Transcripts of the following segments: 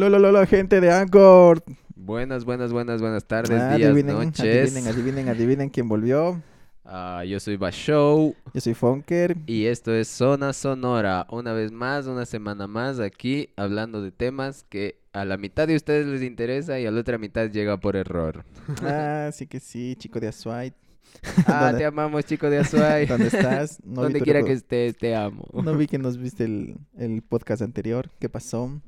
Hola, hola, hola, gente de Anchor. Buenas, buenas, buenas, buenas tardes, Ah, días, adivinen, noches. adivinen, adivinen, adivinen quién volvió. Ah, yo soy Bashow Yo soy Fonker. y esto es Zona Sonora. Una vez más, una semana más aquí hablando de temas que a la mitad de ustedes les interesa y a la otra mitad llega por error. Ah, sí que sí, chico de Azuay. Ah, ¿Dónde- te amamos, chico de Azuay. ¿Dónde estás? No vi Donde quiera que estés, te amo. No vi que nos viste el, el podcast anterior. ¿Qué pasó?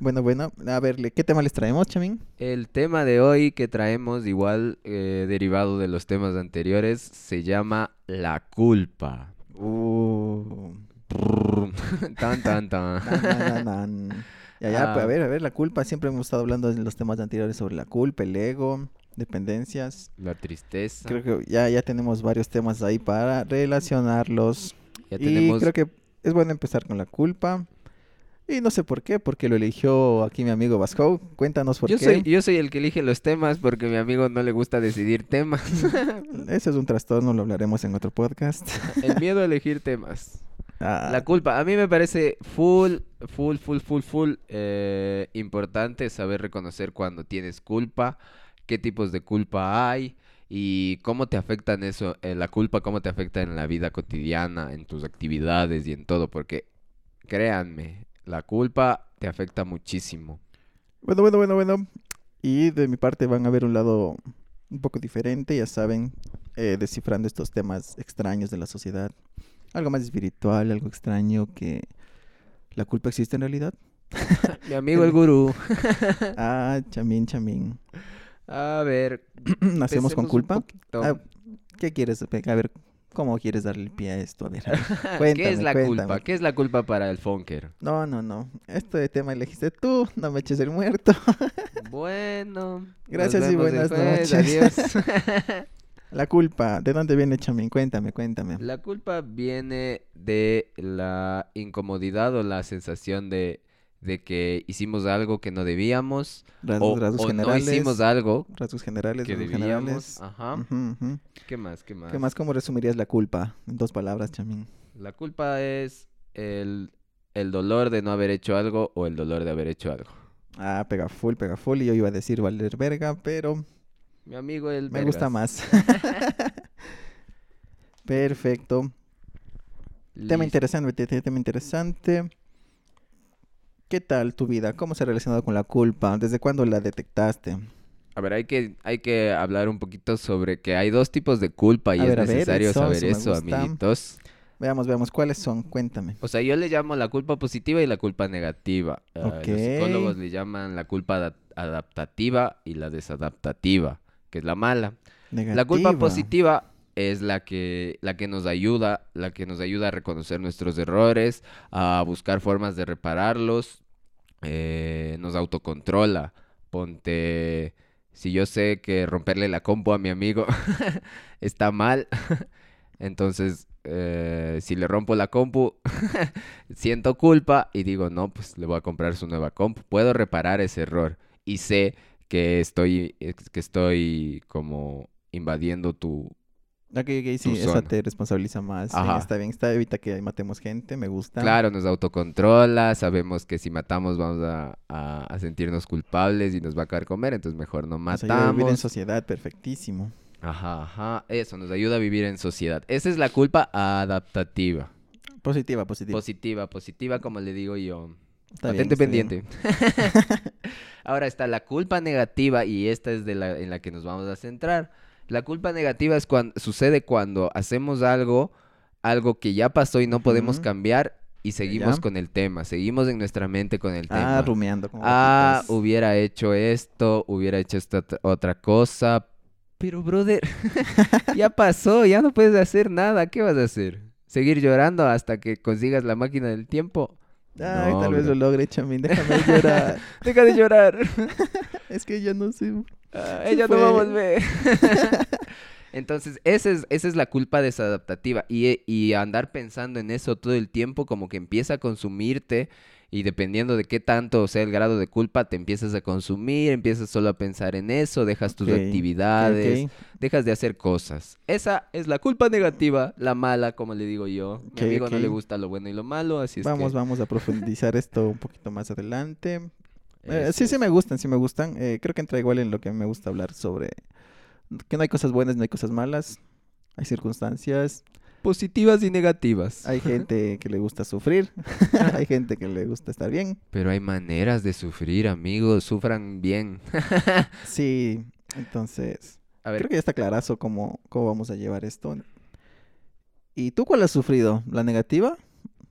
Bueno, bueno, a ver, ¿le- ¿qué tema les traemos, Chamín? El tema de hoy que traemos, igual eh, derivado de los temas anteriores, se llama la culpa. Uh, tan, tan, tan. Ya, ya, pues, Ah. a ver, a ver, la culpa. Siempre hemos estado hablando en los temas anteriores sobre la culpa, el ego, dependencias. La tristeza. Creo que ya, ya tenemos varios temas ahí para relacionarlos. Ya y tenemos creo que es bueno empezar con la culpa. Y no sé por qué, porque lo eligió aquí mi amigo Vasco. Cuéntanos por Yo qué. soy, yo soy el que elige los temas porque a mi amigo no le gusta decidir temas. Ese es un trastorno, lo hablaremos en otro podcast. El miedo a elegir temas. Ah, La culpa. A mí me parece full, full, full, full, full eh, importante saber reconocer cuando tienes culpa, qué tipos de culpa hay y cómo te afectan eso, eh, la culpa, cómo te afecta en la vida cotidiana, en tus actividades y en todo. Porque créanme, la culpa te afecta muchísimo. Bueno, bueno, bueno, bueno. Y de mi parte van a ver un lado un poco diferente, ya saben, eh, descifrando estos temas extraños de la sociedad. Algo más espiritual, algo extraño que la culpa existe en realidad. Mi amigo el gurú. Ah, chamín, chamín. A ver, ¿Nacemos con culpa? Ah, ¿Qué quieres? A ver, ¿cómo quieres darle el pie a esto? A ver, ver. ¿Qué es cuéntame, la culpa? cuéntame. ¿Qué es la culpa para el Fonker? No, no, no. Este tema elegiste tú, no me eches el muerto. Bueno. Gracias y buenas noches. Adiós. La culpa, ¿de dónde viene, chamín? Cuéntame, cuéntame. La culpa viene de la incomodidad o la sensación de, de que hicimos algo que no debíamos Rasgos, o, rasgos o no generales. hicimos algo Rasgos generales, que rasgos debíamos. generales. Ajá. ¿Qué más? ¿Qué más? ¿Qué más? ¿Cómo resumirías la culpa? En dos palabras, chamín. La culpa es el, el dolor de no haber hecho algo o el dolor de haber hecho algo. Ah, pega full, pega full. Y yo iba a decir valer verga, pero Mi amigo el me gusta más. Perfecto. Tema interesante, te- te- tema interesante. ¿Qué tal tu vida? ¿Cómo se ha relacionado con la culpa? ¿Desde cuándo la detectaste? A ver, hay que, hay que hablar un poquito sobre que hay dos tipos de culpa y A es ver, a ver, necesario eso, saber eso amiguitos. Veamos, veamos, ¿cuáles son? Cuéntame. O sea, yo le llamo la culpa positiva y la culpa negativa. Ah, Ok. Los psicólogos le llaman la culpa ada- adaptativa y la desadaptativa, que es la mala. La culpa Negativa. positiva es la que, la que nos ayuda, la que nos ayuda a reconocer nuestros errores, a buscar formas de repararlos, eh, nos autocontrola. Ponte, si yo sé que romperle la compu a mi amigo está mal, entonces eh, si le rompo la compu, siento culpa y digo, no, pues le voy a comprar su nueva compu. Puedo reparar ese error y sé que estoy, que estoy como invadiendo tu... Ok, ok, sí, esa zona. te responsabiliza más. Ajá. está bien, está, evita que matemos gente, me gusta. Claro, nos autocontrola, sabemos que si matamos vamos a, a- a sentirnos culpables y nos va a caer comer, entonces mejor no Nos ayuda a vivir en matamos. sociedad, perfectísimo. Ajá, ajá, eso nos ayuda a vivir en sociedad. Esa es la culpa adaptativa. Positiva, positiva. Positiva, positiva, como le digo yo. Está bien. pendiente. Ahora está la culpa negativa y esta es de la en la que nos vamos a centrar. La culpa negativa es cuando sucede cuando hacemos algo, algo que ya pasó y no podemos cambiar y seguimos Ya. con el tema, seguimos en nuestra mente con el Ah, tema. rumiando. como Ah, hubiera hecho esto, hubiera hecho esta ot- otra cosa. Pero, brother, ya pasó, ya no puedes hacer nada. ¿Qué vas a hacer? ¿Seguir llorando hasta que consigas la máquina del tiempo? Ay, No, tal vez bro. lo logre, chamín. Déjame llorar. Deja de llorar. es que ya no sé. Ah, ella no va a volver. Entonces, esa es, esa es la culpa desadaptativa. Y, y andar pensando en eso todo el tiempo, como que empieza a consumirte. Y dependiendo de qué tanto sea el grado de culpa, te empiezas a consumir, empiezas solo a pensar en eso, dejas tus actividades, dejas de hacer cosas. Esa es la culpa negativa, la mala, como le digo yo. Ok, Mi amigo no le gusta lo bueno y lo malo, así es Vamos, que... vamos a profundizar esto un poquito más adelante. Eh, sí, sí me gustan, sí me gustan. Eh, creo que entra igual en lo que me gusta hablar sobre que no hay cosas buenas, no hay cosas malas. Hay circunstancias, Positivas y negativas. hay gente que le gusta sufrir, hay gente que le gusta estar bien. Pero hay maneras de sufrir, amigos. Sufran bien. Sí, entonces, A ver, creo que ya está clarazo cómo, cómo vamos a llevar esto. ¿Y tú cuál has sufrido? ¿La negativa?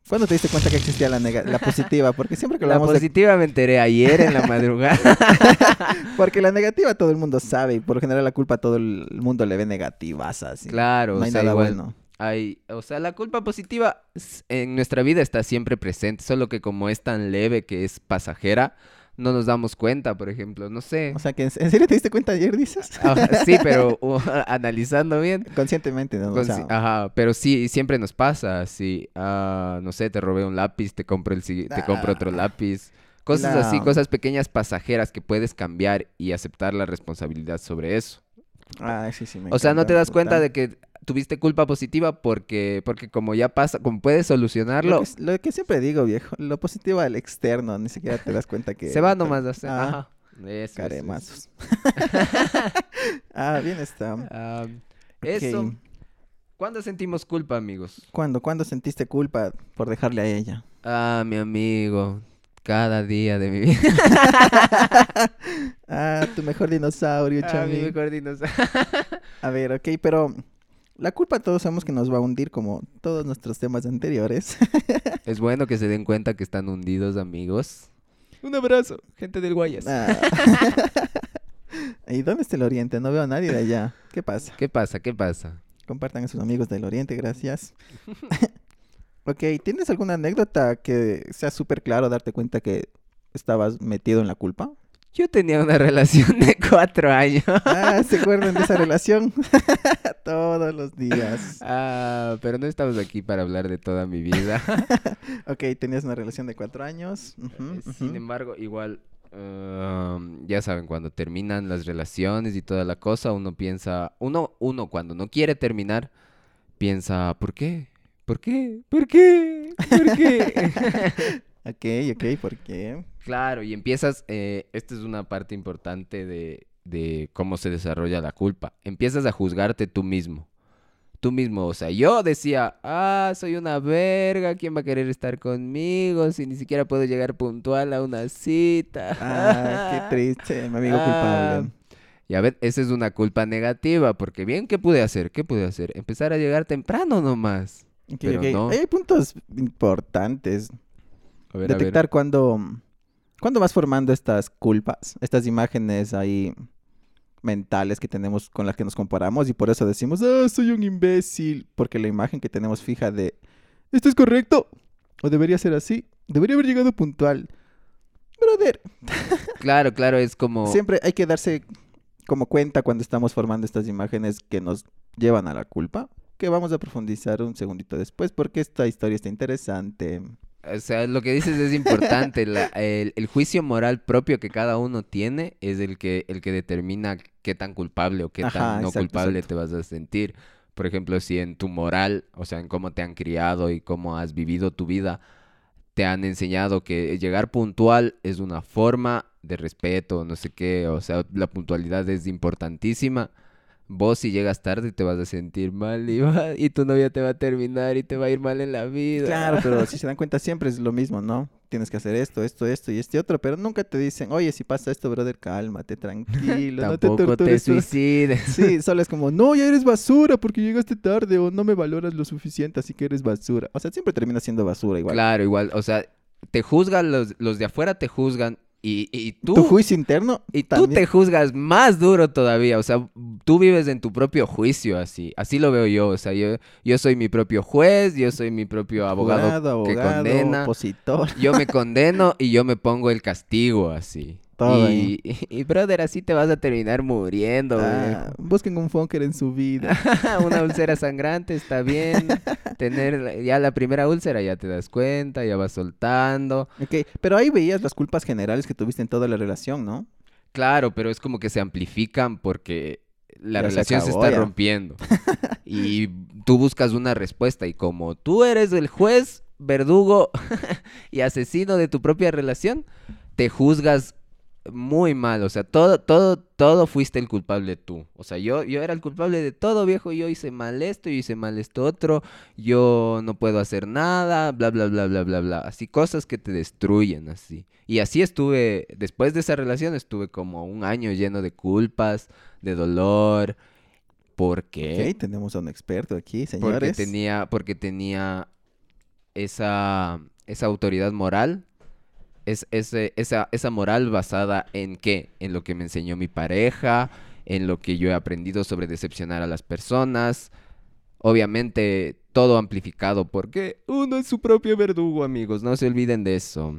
¿Cuándo te diste cuenta que existía la, nega- la positiva? Porque siempre que la hablamos de... positiva me enteré ayer en la madrugada. Porque la negativa todo el mundo sabe y por lo general la culpa a todo el mundo le ve negativas así. claro, no o hay sea, nada igual bueno. Hay, o sea, la culpa positiva en nuestra vida está siempre presente, solo que como es tan leve que es pasajera, no nos damos cuenta, por ejemplo, no sé. O sea, que en serio te diste cuenta ayer, dices? Ah, sí, pero uh, analizando bien, Conscientemente, ¿no? O Con- sea, Ajá, pero sí, siempre nos pasa, sí. Ah, no sé, te robé un lápiz, te compro el te compro otro Ah. lápiz. Cosas así, cosas pequeñas pasajeras que puedes cambiar y aceptar la responsabilidad sobre eso. ah, sí, sí, me O sea, no te das cuenta de que tuviste culpa positiva porque, porque como ya pasa, como puedes solucionarlo, Lo que, lo que siempre digo, viejo, lo positivo al externo, ni siquiera te das cuenta que... se va nomás a hacer. Ah, Ajá. Eso, eso, eso. Caremazos. ah, bien está. Eso. ¿Cuándo sentimos culpa, amigos? ¿Cuándo, ¿Cuándo sentiste culpa por dejarle a ella? Ah, mi amigo. Cada día de mi vida. Ah, tu mejor dinosaurio, Ah, mi mejor dinosaurio. A ver, ok, pero la culpa todos sabemos que nos va a hundir como todos nuestros temas anteriores. Es bueno que se den cuenta que están hundidos, amigos. Un abrazo, gente del Guayas. Ah. ¿Y dónde está el Oriente? No veo a nadie de allá. ¿Qué pasa? ¿Qué pasa? ¿Qué pasa? Compartan a sus amigos del Oriente, gracias. ok, ¿tienes alguna anécdota que sea súper claro darte cuenta que estabas metido en la culpa? Yo tenía una relación de cuatro años. Ah, ¿se acuerdan de esa relación? Todos los días. Ah, pero no estamos aquí para hablar de toda mi vida. Ok, tenías una relación de cuatro años. ujú, Eh, Sin embargo, igual, um, ya saben, cuando terminan las relaciones y toda la cosa, uno piensa, uno, uno cuando no quiere terminar, piensa, ¿por qué? ¿Por qué? ¿Por qué? ¿Por qué? Ok, ok, ¿por qué? Claro, y empiezas, eh, esta es una parte importante de, de cómo se desarrolla la culpa. Empiezas a juzgarte tú mismo. Tú mismo, o sea, yo decía, ah, soy una verga, ¿quién va a querer estar conmigo si ni siquiera puedo llegar puntual a una cita? Ah, qué triste, mi amigo Ah, culpable. Y a ver, esa es una culpa negativa, porque bien, ¿qué pude hacer? ¿Qué pude hacer? Empezar a llegar temprano nomás. Ok, pero no. Hay puntos importantes. A ver, a ver. Detectar cuándo, cuándo vas formando estas culpas, estas imágenes ahí mentales que tenemos con las que nos comparamos y por eso decimos, ah, soy un imbécil, porque la imagen que tenemos fija de, esto es correcto, o debería ser así, debería haber llegado puntual. Brother, Claro, claro, es como... siempre hay que darse como cuenta cuando estamos formando estas imágenes que nos llevan a la culpa, que vamos a profundizar un segundito después porque esta historia está interesante. O sea, lo que dices es importante. la- el, el juicio moral propio que cada uno tiene es el que, el que determina qué tan culpable o qué Ajá, tan no exacto, culpable exacto. te vas a sentir. Por ejemplo, si en tu moral, o sea, en cómo te han criado y cómo has vivido tu vida, te han enseñado que llegar puntual es una forma de respeto, no sé qué, o sea, la puntualidad es importantísima. Vos si llegas tarde te vas a sentir mal y, va- y tu novia te va a terminar y te va a ir mal en la vida. Claro, pero si se dan cuenta siempre es lo mismo, ¿no? Tienes que hacer esto, esto, esto y este otro, pero nunca te dicen, oye, si pasa esto, brother, cálmate, tranquilo, no te te tortures. tú". suicides. Sí, solo es como, no, ya eres basura porque llegaste tarde o no me valoras lo suficiente, así que eres basura. O sea, siempre termina siendo basura igual. Claro, igual, o sea, te juzgan los, los de afuera te juzgan y, y tú, Tu juicio interno y tú también- te juzgas más duro todavía, o sea, tú vives en tu propio juicio así, así lo veo yo, o sea, yo, yo soy mi propio juez, yo soy mi propio abogado, jurado, que abogado, condena. opositor, yo me condeno y yo me pongo el castigo así. Todo y, y, brother, así te vas a terminar muriendo, Ah, busquen un funker en su vida. Una úlcera sangrante está bien. Tener ya la primera úlcera ya te das cuenta, ya vas soltando. Ok, pero ahí veías las culpas generales que tuviste en toda la relación, ¿no? Claro, pero es como que se amplifican porque la Ya relación se, acabó, está ya. rompiendo. y tú buscas una respuesta y como tú eres el juez, verdugo y asesino de tu propia relación, te juzgas muy mal, o sea, todo, todo, todo fuiste el culpable tú. O sea, yo, yo era el culpable de todo, viejo, yo hice mal esto, yo hice mal esto otro, yo no puedo hacer nada, bla, bla, bla, bla, bla, bla. Así, cosas que te destruyen, así. Y así estuve, después de esa relación estuve como un año lleno de culpas, de dolor. ¿Por qué? Tenemos a un experto aquí, señores. Porque tenía, porque tenía esa, esa autoridad moral, es, esa, esa moral basada en qué? En lo que me enseñó mi pareja, en lo que yo he aprendido sobre decepcionar a las personas. Obviamente, todo amplificado porque uno es su propio verdugo, amigos. No se olviden de eso.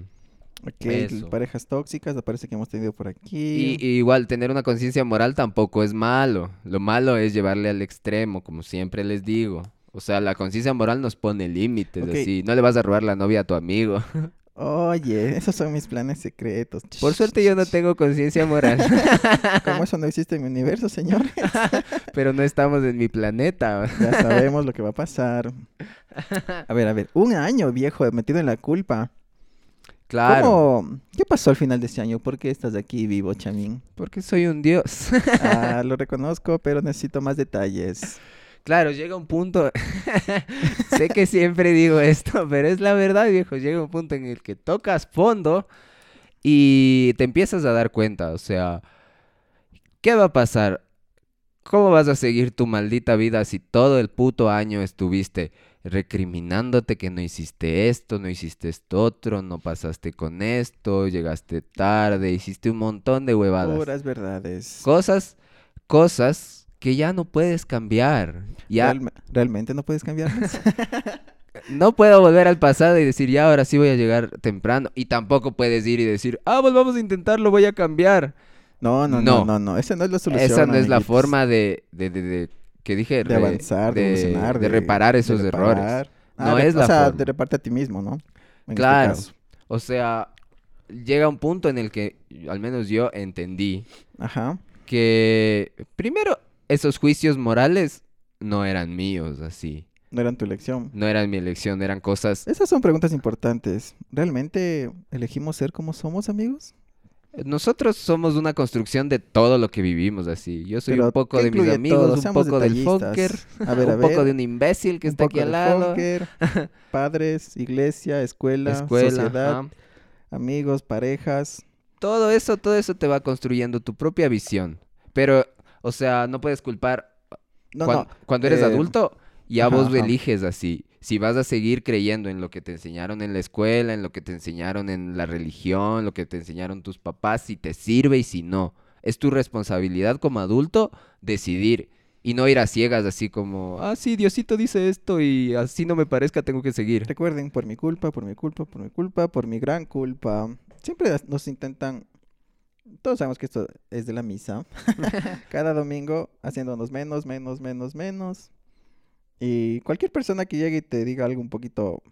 Ok, Eso. parejas tóxicas, parece que hemos tenido por aquí. y igual, tener una conciencia moral tampoco es malo. Lo malo es llevarle al extremo, como siempre les digo. O sea, la conciencia moral nos pone límites, Ok. así. No le vas a robar la novia a tu amigo. Oye, esos son mis planes secretos. Por suerte yo no tengo conciencia moral, Como eso no existe en mi universo, señor. pero no estamos en mi planeta. Ya sabemos lo que va a pasar. A ver, a ver, un año viejo metido en la culpa. Claro, ¿Cómo? ¿Qué pasó al final de este año? ¿Por qué estás aquí vivo, Chamín? porque soy un dios. Ah, lo reconozco, pero necesito más detalles. Claro, llega un punto, sé que siempre digo esto, pero es la verdad, viejo, llega un punto en el que tocas fondo y te empiezas a dar cuenta, o sea, ¿qué va a pasar? ¿Cómo vas a seguir tu maldita vida si todo el puto año estuviste recriminándote que no hiciste esto, no hiciste esto otro, no pasaste con esto, llegaste tarde, hiciste un montón de huevadas? Puras verdades. Cosas, cosas que ya no puedes cambiar. Ya Realme- ¿Realmente no puedes cambiarlas? no puedo volver al pasado y decir, ya ahora sí voy a llegar temprano. Y tampoco puedes ir y decir, ah, pues vamos a intentarlo, voy a cambiar. No, no, No. no, no, no. Esa no es la solución. Esa no es la forma de, de, de- de- que dije, de avanzar, de, evolucionar, de reparar esos errores. reparar. No de- es la O sea, forma. de repararte a ti mismo, ¿no? En este Claro. O sea, llega un punto en el que, al menos yo entendí, Ajá. que primero esos juicios morales no eran míos, así. No eran tu elección. No eran mi elección, eran cosas Esas son preguntas importantes. ¿Realmente elegimos ser como somos, amigos? Nosotros somos una construcción de todo lo que vivimos así. Yo soy Pero, un poco ¿qué de mis amigos, un poco del A ver, a un poco de un imbécil que Un está poco aquí al lado, padres, iglesia, escuela, escuela, sociedad, ajá. amigos, parejas. Todo eso, todo eso te va construyendo tu propia visión. Pero, o sea, no puedes culpar No, cuan- no. cuando eres eh, adulto, ya ajá, vos ajá. eliges así. Si vas a seguir creyendo en lo que te enseñaron en la escuela, en lo que te enseñaron en la religión, lo que te enseñaron tus papás, si te sirve y si no. Es tu responsabilidad como adulto decidir y no ir a ciegas así como, ah, sí, Diosito dice esto y así no me parezca, tengo que seguir. Recuerden, por mi culpa, por mi culpa, por mi culpa, por mi gran culpa. Siempre nos intentan. Todos sabemos que esto es de la misa. Cada domingo haciéndonos menos, menos, menos, menos. Y cualquier persona que llegue y te diga algo un poquito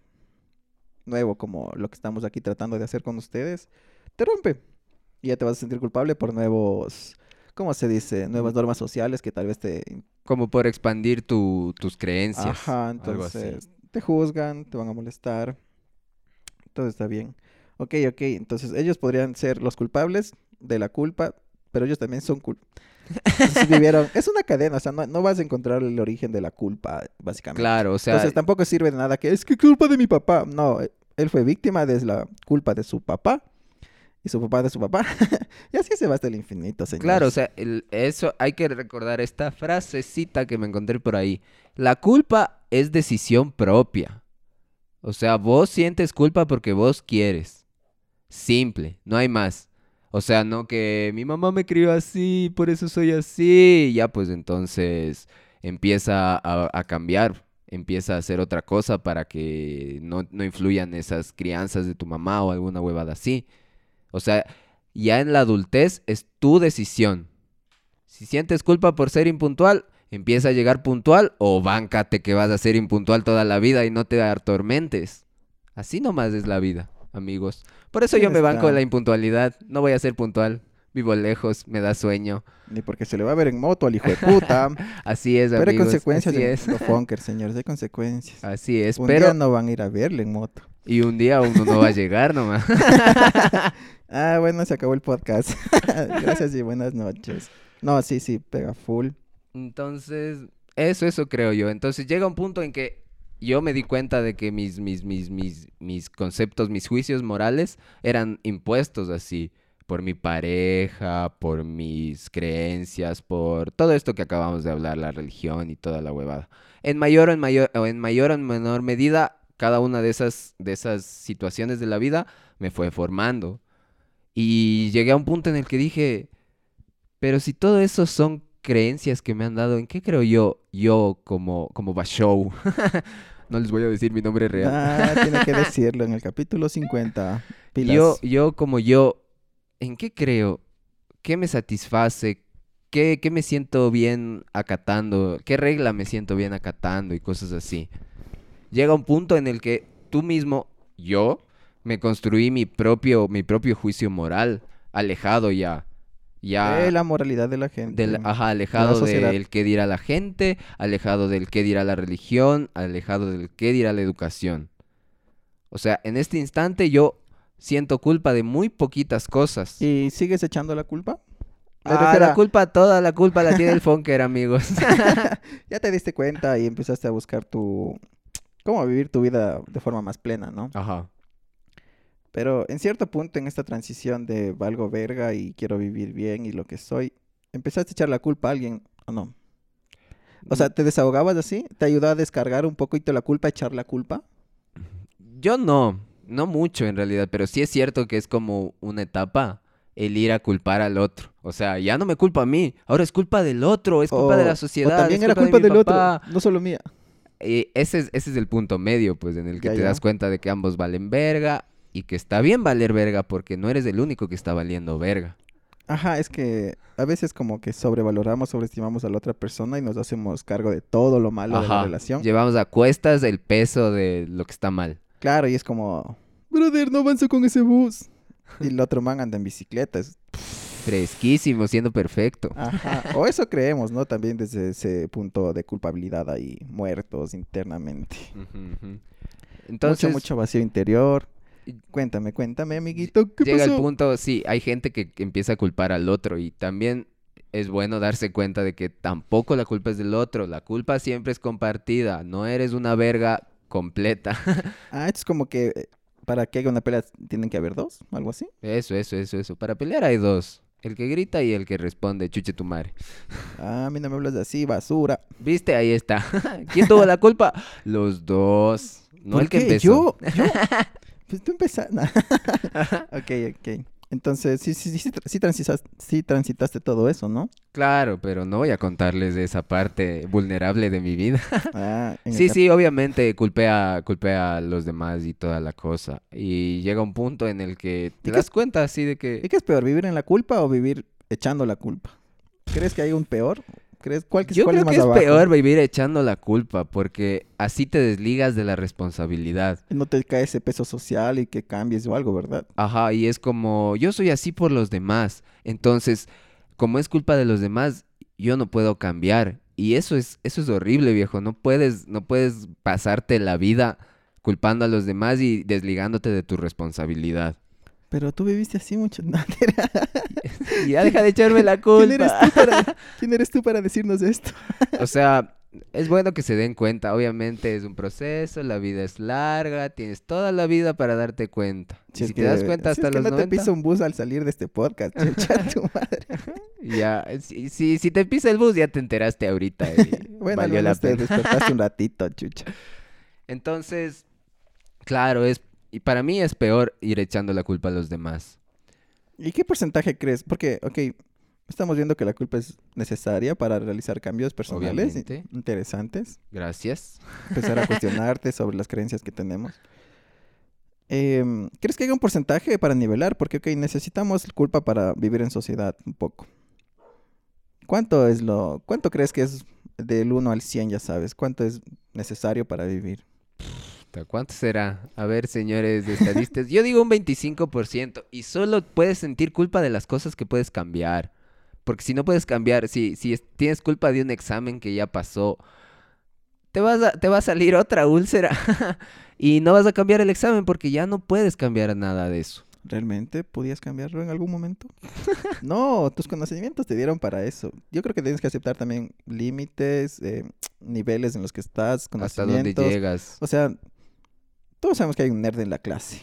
nuevo, como lo que estamos aquí tratando de hacer con ustedes, te rompe. Y ya te vas a sentir culpable por nuevos, ¿cómo se dice? Nuevas normas sociales que tal vez te Como por expandir tu- tus creencias. Ajá, entonces te juzgan, te van a molestar. Todo está bien. Ok, ok, entonces ellos podrían ser los culpables de la culpa, pero ellos también son culpables. vivieron, es una cadena, o sea, no, no vas a encontrar el origen de la culpa, básicamente. Claro, o sea, entonces tampoco sirve de nada que es que culpa de mi papá. No, él fue víctima de la culpa de su papá y su papá de su papá. y así se va hasta el infinito, señor. Claro, o sea, el- eso hay que recordar esta frasecita que me encontré por ahí. La culpa es decisión propia. O sea, vos sientes culpa porque vos quieres. Simple, no hay más. O sea, no que mi mamá me crió así, por eso soy así. Ya, pues entonces empieza a, cambiar, empieza a hacer otra cosa para que no, no influyan esas crianzas de tu mamá o alguna huevada así. O sea, ya en la adultez es tu decisión. Si sientes culpa por ser impuntual, empieza a llegar puntual o báncate que vas a ser impuntual toda la vida y no te atormentes. Así nomás es la vida, amigos. Por eso yo me banco de la impuntualidad. No voy a ser puntual. Vivo lejos, me da sueño. Ni porque se le va a ver en moto al hijo de puta. Así es, Pero hay amigos. consecuencias así en es. los funkers, señores, hay consecuencias. Así es, Un pero día no van a ir a verle en moto. y un día uno no va a llegar nomás. Ah, bueno, se acabó el podcast. Gracias y buenas noches. No, sí, sí, pega full. Entonces, eso, eso creo yo. Entonces llega un punto en que yo me di cuenta de que mis, mis, mis, mis, mis conceptos, mis juicios morales eran impuestos así por mi pareja, por mis creencias, por todo esto que acabamos de hablar, la religión y toda la huevada. En mayor o en mayor o en mayor o en menor medida, cada una de esas de esas situaciones de la vida me fue formando. Y llegué a un punto en el que dije, pero si todo eso son creencias que me han dado, ¿en qué creo yo, yo como, como Bashow? no les voy a decir mi nombre real. Ah, tiene que decirlo en el capítulo 50. Pilas. Yo, yo como yo, ¿en qué creo? ¿Qué me satisface? ¿Qué, ¿Qué me siento bien acatando? ¿Qué regla me siento bien acatando? Y cosas así. Llega un punto en el que tú mismo, yo, me construí mi propio, mi propio juicio moral, alejado ya. Ya De la moralidad de la gente. del, ajá, alejado sociedad. del qué dirá la gente, alejado del qué dirá la religión, alejado del qué dirá la educación. O sea, en este instante yo siento culpa de muy poquitas cosas. ¿Y sigues echando la culpa? Ah, la culpa, toda la culpa la tiene el Fonker, amigos. ya te diste cuenta y empezaste a buscar tu... cómo vivir tu vida de forma más plena, ¿no? Ajá. Pero en cierto punto en esta transición de valgo verga y quiero vivir bien y lo que soy, ¿empezaste a echar la culpa a alguien o no? O sea, ¿te desahogabas así? ¿Te ayudó a descargar un poco y te la culpa, a echar la culpa? Yo no, no mucho en realidad, pero sí es cierto que es como una etapa el ir a culpar al otro. O sea, ya no me culpa a mí, ahora es culpa del otro, es culpa de la o sociedad. también es era de culpa del papá. otro, no solo mía. Y ese es, ese es el punto medio, pues, en el que Ya, te ya. das cuenta de que ambos valen verga y que está bien valer verga porque no eres el único que está valiendo verga. Ajá, es que a veces como que sobrevaloramos, sobreestimamos a la otra persona y nos hacemos cargo de todo lo malo de la relación. Llevamos a cuestas el peso de lo que está mal. Claro, y es como, brother, no avanzo con ese bus. Y el otro man anda en bicicleta. es- Fresquísimo, siendo perfecto. Ajá. O eso creemos, ¿no? También desde ese punto de culpabilidad ahí, muertos internamente. Ujú, ujú. Entonces, mucho, mucho vacío interior. Cuéntame, cuéntame, amiguito, ¿qué llega pasó? el punto, sí, hay gente que que empieza a culpar al otro y también es bueno darse cuenta de que tampoco la culpa es del otro, la culpa siempre es compartida, no eres una verga completa. Ah, esto es como que eh, para que haya una pelea tienen que haber dos, algo así. Eso, eso, eso, eso. Para pelear hay dos, el que grita y el que responde, chuche tu madre. Ah, a mí no me hablas de así, basura. ¿Viste? Ahí está. ¿Quién tuvo la culpa? Los dos. No ¿Por el que empezó. Yo, yo. Pues tú empezaste. ok, ok. Entonces, sí, sí, sí, sí, tra- sí transitas- sí transitaste todo eso, ¿no? Claro, pero no voy a contarles de esa parte vulnerable de mi vida. Ah, el Sí, sí, obviamente culpé a, culpé a los demás y toda la cosa. Y llega un punto en el que te das es- cuenta así de ¿Y que... qué es peor, vivir en la culpa o vivir echando la culpa? ¿Crees que hay un peor? ¿Crees cuál, que- Yo cuál creo es más que es abajo? peor vivir echando la culpa porque así te desligas de la responsabilidad. No te cae ese peso social y que cambies o algo, ¿verdad? Ajá, y es como, yo soy así por los demás. Entonces, como es culpa de los demás, yo no puedo cambiar. Y eso es, eso es horrible, viejo. No puedes, no puedes pasarte la vida culpando a los demás y desligándote de tu responsabilidad. Pero tú viviste así mucho. No, ya deja de echarme la ¿Quién eres culpa. tú para, ¿quién eres tú para decirnos esto? O sea, es bueno que se den cuenta. Obviamente es un proceso, la vida es larga, tienes toda la vida para darte cuenta. Y Si, te das cuenta si hasta es que los no te 90, pisa un bus al salir de este podcast, chucha tu madre. ya, si, si, si te pisa el bus ya te enteraste ahorita y Bueno, al valió la menos te pena. despertaste un ratito, chucha. Entonces, claro, es y para mí es peor ir echando la culpa a los demás. ¿Y qué porcentaje crees? Porque, ok, estamos viendo que la culpa es necesaria para realizar cambios personales Obviamente. interesantes. Gracias. Empezar a cuestionarte sobre las creencias que tenemos. Em, ¿Crees que hay un porcentaje para nivelar? Porque, ok, necesitamos culpa para vivir en sociedad un poco. ¿Cuánto es lo... ¿Cuánto crees que es del 1 al 100, ya sabes? ¿Cuánto es necesario para vivir? Puta, ¿Cuánto será? A ver, señores de estadistas. Yo digo un 25% y solo puedes sentir culpa de las cosas que puedes cambiar. Porque si no puedes cambiar, si, si es- tienes culpa de un examen que ya pasó, te, vas a- te va a salir otra úlcera y no vas a cambiar el examen porque ya no puedes cambiar nada de eso. ¿Realmente podías cambiarlo en algún momento? no, tus conocimientos te dieron para eso. Yo creo que tienes que aceptar también límites, eh, niveles en los que estás, Hasta dónde conocimientos. llegas. O sea, todos sabemos que hay un nerd en la clase.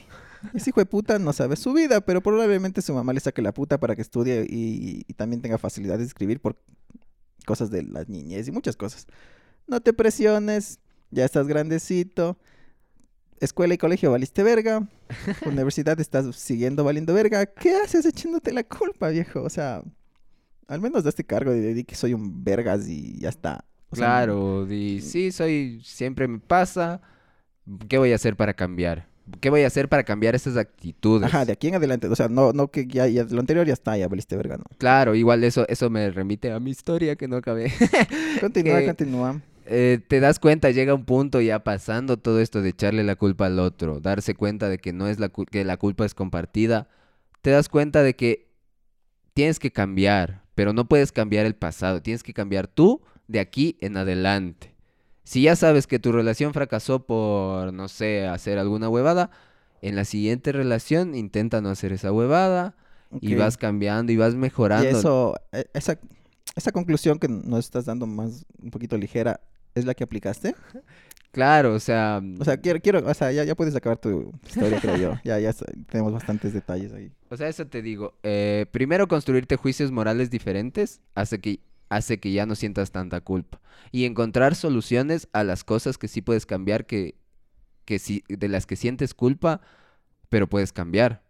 Ese hijo de puta no sabe su vida, pero probablemente su mamá le saque la puta para que estudie y, y también tenga facilidad de escribir por cosas de la niñez y muchas cosas. No te presiones, ya estás grandecito. Escuela y colegio valiste verga. Universidad estás siguiendo valiendo verga. ¿Qué haces echándote la culpa, viejo? O sea, al menos daste cargo de, de que soy un vergas y ya está. O sea, Claro, di, sí, soy, siempre me pasa. ¿Qué voy a hacer para cambiar? ¿Qué voy a hacer para cambiar esas actitudes? Ajá, de aquí en adelante. O sea, no, no que ya, ya lo anterior ya está, ya valiste verga, no. Claro, igual eso, eso me remite a mi historia que no acabé. Continúa, Que- continúa. Eh, te das cuenta, llega un punto ya pasando todo esto de echarle la culpa al otro, darse cuenta de que no es la que la culpa es compartida, te das cuenta de que tienes que cambiar, pero no puedes cambiar el pasado, tienes que cambiar tú de aquí en adelante. Si ya sabes que tu relación fracasó por, no sé, hacer alguna huevada, en la siguiente relación intenta no hacer esa huevada y vas cambiando y vas Y mejorando. eso, e- esa, esa conclusión que nos estás dando más, un poquito ligera, ¿es la que aplicaste? Claro, o sea, O sea, quiero, quiero, o sea, ya, ya puedes acabar tu historia, creo yo. Ya, ya tenemos bastantes detalles ahí. O sea, eso te digo. eh, primero, construirte juicios morales diferentes hace que, hace que ya no sientas tanta culpa. Y encontrar soluciones a las cosas que sí puedes cambiar, que, que sí, de las que sientes culpa, pero puedes cambiar.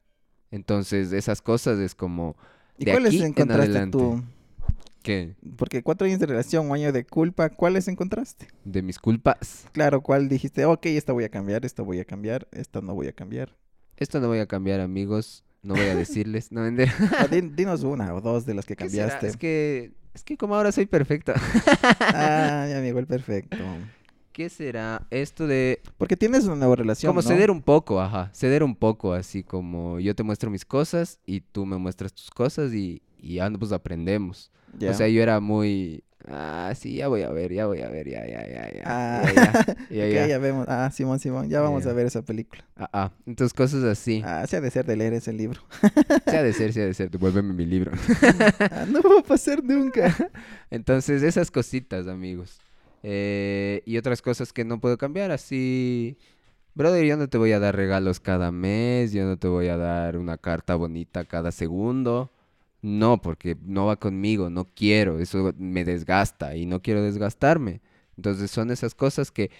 Entonces, esas cosas es como... ¿Y De cuáles aquí en encontraste adelante. tú? ¿Qué? Porque cuatro años de relación, un año de culpa, ¿cuáles encontraste? De mis culpas. Claro, ¿cuál dijiste? Ok, esta voy a cambiar, esta voy a cambiar, esta no voy a cambiar. Esto no voy a cambiar, amigos. No voy a decirles. No dinos una o dos de las que cambiaste. Es que... Es que como ahora soy perfecta. Ah, mi amigo, el perfecto. ¿Qué será esto de Porque tienes una nueva relación, Como ¿no? ceder un poco, ajá. Ceder un poco, así como yo te muestro mis cosas y tú me muestras tus cosas y, y ambos aprendemos. O sea, yo era muy... Ah, sí, ya voy a ver, ya voy a ver, ya, ya, ya, ya. Ah, ya, ya, ya, ya. vemos. Ah, Simón, Simón, ya vamos a ver esa película. Ah, ah. Entonces, cosas así. Ah, se ha de ser de leer ese libro. Se ha de ser, se ha de ser. Devuélveme mi libro. Ah, no va a pasar nunca. Entonces, esas cositas, amigos. Eh, y otras cosas que no puedo cambiar, así... Brother, yo no te voy a dar regalos cada mes, yo no te voy a dar una carta bonita cada segundo. No, porque no va conmigo, no quiero, eso me desgasta y no quiero desgastarme. Entonces son esas cosas que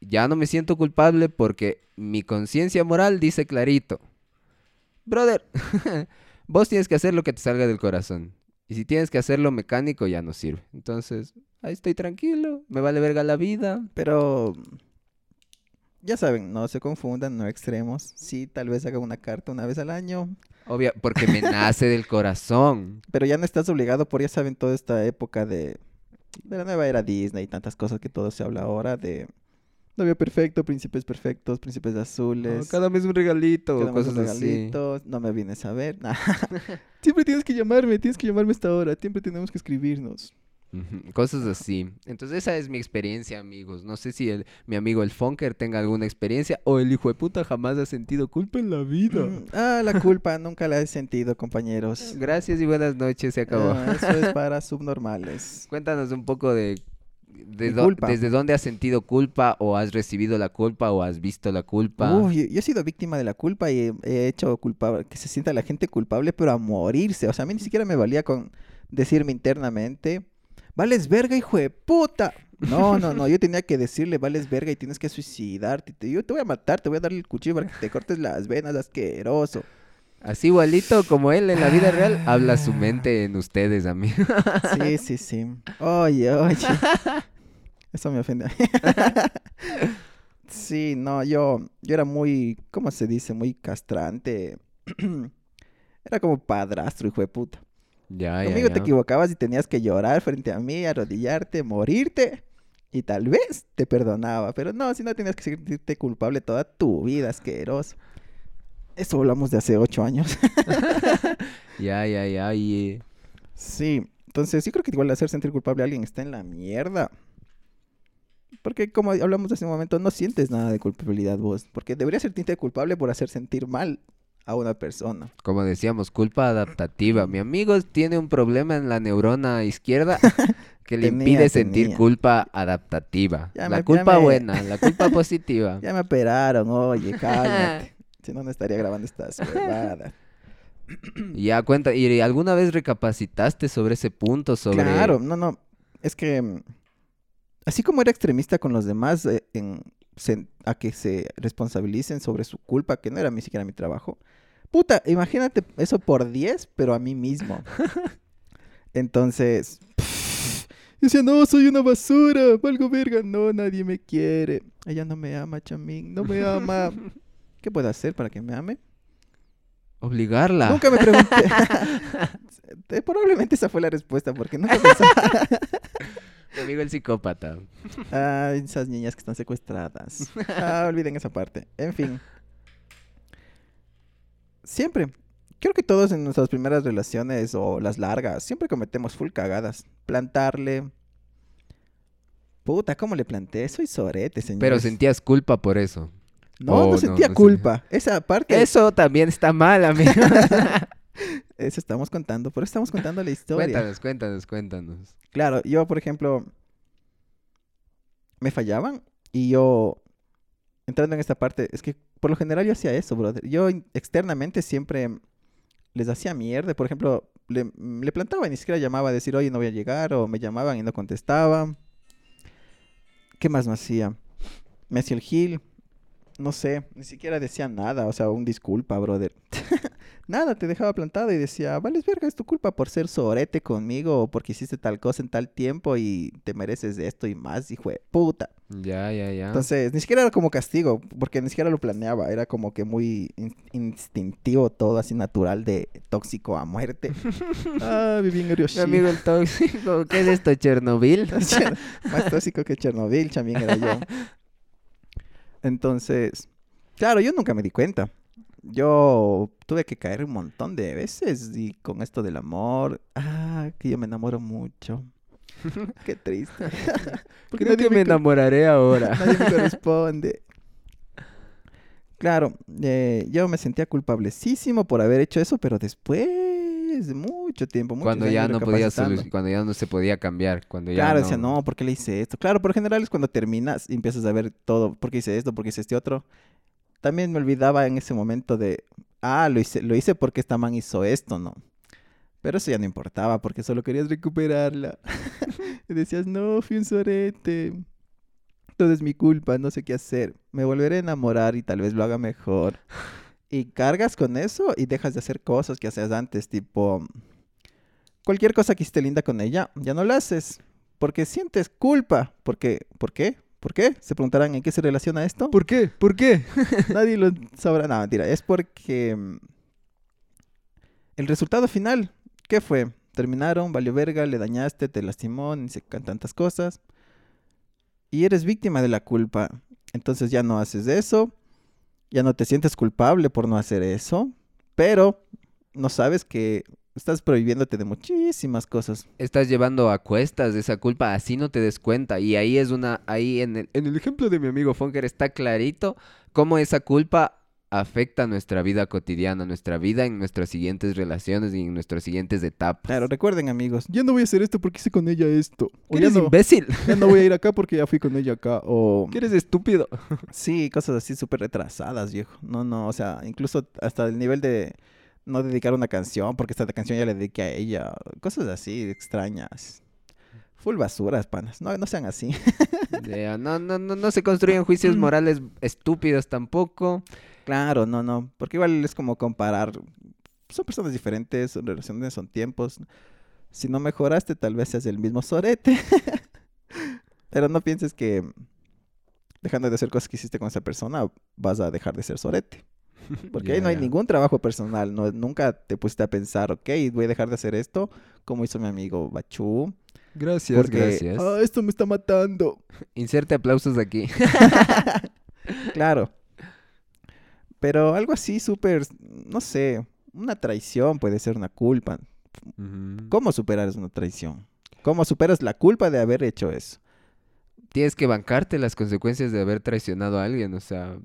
ya no me siento culpable porque mi conciencia moral dice clarito, brother, vos tienes que hacer lo que te salga del corazón. Y si tienes que hacerlo mecánico, ya no sirve. Entonces, ahí estoy tranquilo, me vale verga la vida. Pero ya saben, no se confundan, no extremos. Sí, tal vez haga una carta una vez al año, Obvio, porque me nace del corazón. pero ya no estás obligado por, ya saben, toda esta época de, de la nueva era Disney y tantas cosas que todo se habla ahora de novio perfecto, príncipes perfectos, príncipes azules. Oh, cada mes un regalito, cada o mes cosas un así. regalito, no me vienes a ver. siempre tienes que llamarme, tienes que llamarme a esta hora, siempre tenemos que escribirnos. Cosas así. Entonces esa es mi experiencia, amigos. No sé si el, mi amigo el Funker tenga alguna experiencia o el hijo de puta jamás ha sentido culpa en la vida. Mm, Ah, la culpa nunca la he sentido, compañeros. Gracias y buenas noches, se acabó. Ah, eso es para subnormales. Cuéntanos un poco de, desde dónde has sentido culpa o has recibido la culpa o has visto la culpa. Uy, yo, yo he sido víctima de la culpa y he, he hecho culpable, que se sienta la gente culpable, pero a morirse. O sea, a mí ni siquiera me valía con decirme internamente, vales verga, hijo de puta. No, no, no, yo tenía que decirle, vales verga y tienes que suicidarte. Te- Yo te voy a matar, te voy a dar el cuchillo para que te cortes las venas, asqueroso. Así igualito como él en la vida real, habla su mente en ustedes, amigos. Sí, sí, sí. Oye, oye. Eso me ofende. Sí, no, yo, yo era muy, ¿cómo se dice? Muy castrante. Era como padrastro, hijo de puta. Ya, ya, Conmigo te equivocabas y tenías que llorar frente a mí, arrodillarte, morirte. Y tal vez te perdonaba. Pero no, si no tenías que sentirte culpable toda tu vida, asqueroso. Eso hablamos de hace ocho años. Ya, ya, ya. Y, eh, Sí, entonces yo creo que igual hacer sentir culpable a alguien está en la mierda. Porque como hablamos hace un momento, no sientes nada de culpabilidad vos. Porque deberías sentirte culpable por hacer sentir mal a una persona. Como decíamos, culpa adaptativa. Mi amigo tiene un problema en la neurona izquierda que le Tenía, impide sentir tenía. culpa adaptativa. Ya la me- culpa me- buena, la culpa positiva. Ya me operaron, oye, cálmate. si no, no estaría grabando estas huevadas. Ya cuenta, ¿y alguna vez recapacitaste sobre ese punto? Sobre... Claro, no, no. Es que mm, así como era extremista con los demás eh, en, a que se responsabilicen sobre su culpa, que no era ni siquiera mi trabajo. Puta, imagínate eso por 10, pero a mí mismo. Entonces, yo decía, no, soy una basura, valgo verga, no, nadie me quiere. Ella no me ama, chamín, no me ama. ¿Qué puedo hacer para que me ame? Obligarla. Nunca me pregunté. Probablemente esa fue la respuesta, porque nunca pensaba. Mi amigo el psicópata. Ay, esas niñas que están secuestradas. Ah, olviden esa parte. En fin. Siempre. Creo que todos en nuestras primeras relaciones o las largas, siempre cometemos full cagadas. Plantarle. Puta, ¿cómo le planté? Soy sorete, señor. Pero sentías culpa por eso. No, Oh, no no, sentía no culpa. Esa parte. Eso también está mal, amigo. Eso estamos contando. Pero estamos contando la historia. cuéntanos, cuéntanos, cuéntanos. Claro, yo, por ejemplo, me fallaban y yo, entrando en esta parte, es que por lo general yo hacía eso, brother. Yo externamente siempre les hacía mierda. Por ejemplo, le, le plantaba y ni siquiera llamaba a decir, oye, no voy a llegar, o me llamaban y no contestaba. ¿Qué más me hacía? Me hacía el gil. No sé, ni siquiera decía nada, o sea, un disculpa, brother. nada, te dejaba plantado y decía, vales verga, es tu culpa por ser sorete conmigo o porque hiciste tal cosa en tal tiempo y te mereces esto y más, hijo de puta. Ya, ya, ya. Entonces, ni siquiera era como castigo, porque ni siquiera lo planeaba, era como que muy in- instintivo todo, así natural de tóxico a muerte. ah, viví en Mi amigo el tóxico, ¿qué es esto, Chernobyl? Más tóxico que Chernobyl, también era yo. Entonces, claro, yo nunca me di cuenta. Yo tuve que caer un montón de veces y con esto del amor, ah, que yo me enamoro mucho. Qué triste. Porque Creo nadie que me enamoraré ahora. Nadie me corresponde. Claro, eh, yo me sentía culpablecísimo por haber hecho eso, pero después de mucho tiempo, Cuando ya no podía cuando ya no se podía cambiar, cuando ya Claro, no... decía, no, ¿por qué le hice esto? Claro, por general es cuando terminas y empiezas a ver todo, ¿por qué hice esto? ¿Por qué hice este otro? También me olvidaba en ese momento de, ah, lo hice, lo hice porque esta man hizo esto, ¿no? Pero eso ya no importaba porque solo querías recuperarla. y decías, no, fui un sorete. Todo es mi culpa, no sé qué hacer. Me volveré a enamorar y tal vez lo haga mejor. Y cargas con eso y dejas de hacer cosas que hacías antes, tipo, cualquier cosa que hiciste linda con ella, ya no la haces. Porque sientes culpa. Porque, ¿Por qué? ¿Por qué? Se preguntarán en qué se relaciona esto. ¿Por qué? ¿Por qué? Nadie lo sabrá. No, mentira. Es porque mm, el resultado final, ¿qué fue? Terminaron, valió verga, le dañaste, te lastimó, ni se tantas cosas. Y eres víctima de la culpa. Entonces ya no haces eso. Ya no te sientes culpable por no hacer eso. Pero no sabes que estás prohibiéndote de muchísimas cosas. Estás llevando a cuestas esa culpa, así no te des cuenta. Y ahí es una, ahí en el, en el ejemplo de mi amigo Fonker está clarito cómo esa culpa afecta nuestra vida cotidiana, nuestra vida en nuestras siguientes relaciones y en nuestras siguientes etapas. Claro, recuerden amigos, ya no voy a hacer esto porque hice con ella esto. O ya ¿Eres no, imbécil? ya no voy a ir acá porque ya fui con ella acá. O ¿Que eres estúpido? sí, cosas así súper retrasadas, viejo. No, no, o sea, incluso hasta el nivel de no dedicar una canción porque esta canción ya le dediqué a ella. Cosas así extrañas. Full basuras, panas. No, no sean así. No, no, no, no se construyen juicios morales estúpidos tampoco. Claro, no, no. Porque igual es como comparar. Son personas diferentes, son relaciones, son tiempos. Si no mejoraste, tal vez seas el mismo sorete. Pero no pienses que dejando de hacer cosas que hiciste con esa persona, vas a dejar de ser sorete. Porque ahí no hay ningún trabajo personal. No, nunca te pusiste a pensar, ok, voy a dejar de hacer esto, como hizo mi amigo Bachú. Gracias, Porque, gracias. "Ah, esto me está matando. Inserte aplausos aquí. Claro. Pero algo así súper, no sé, una traición puede ser una culpa. Ujú. ¿Cómo superar una traición? ¿Cómo superas la culpa de haber hecho eso? Tienes que bancarte las consecuencias de haber traicionado a alguien, o sea,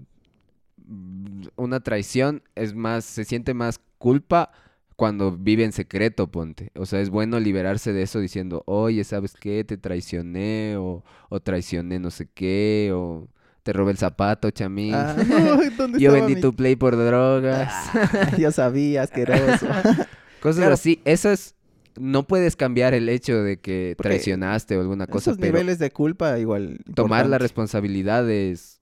mm, una traición es más, se siente más culpa cuando vive en secreto, ponte. O sea, es bueno liberarse de eso diciendo, oye, ¿sabes qué? Te traicioné o, o traicioné no sé qué o te robé el zapato, chamín. Ah, no, ¿dónde Yo vendí mi- tu play por drogas. Ah, yo sabía, asqueroso. Cosas Claro. así. Eso es... No puedes cambiar el hecho de que Porque traicionaste o alguna cosa, Esos pero niveles de culpa igual. tomar la responsabilidad es,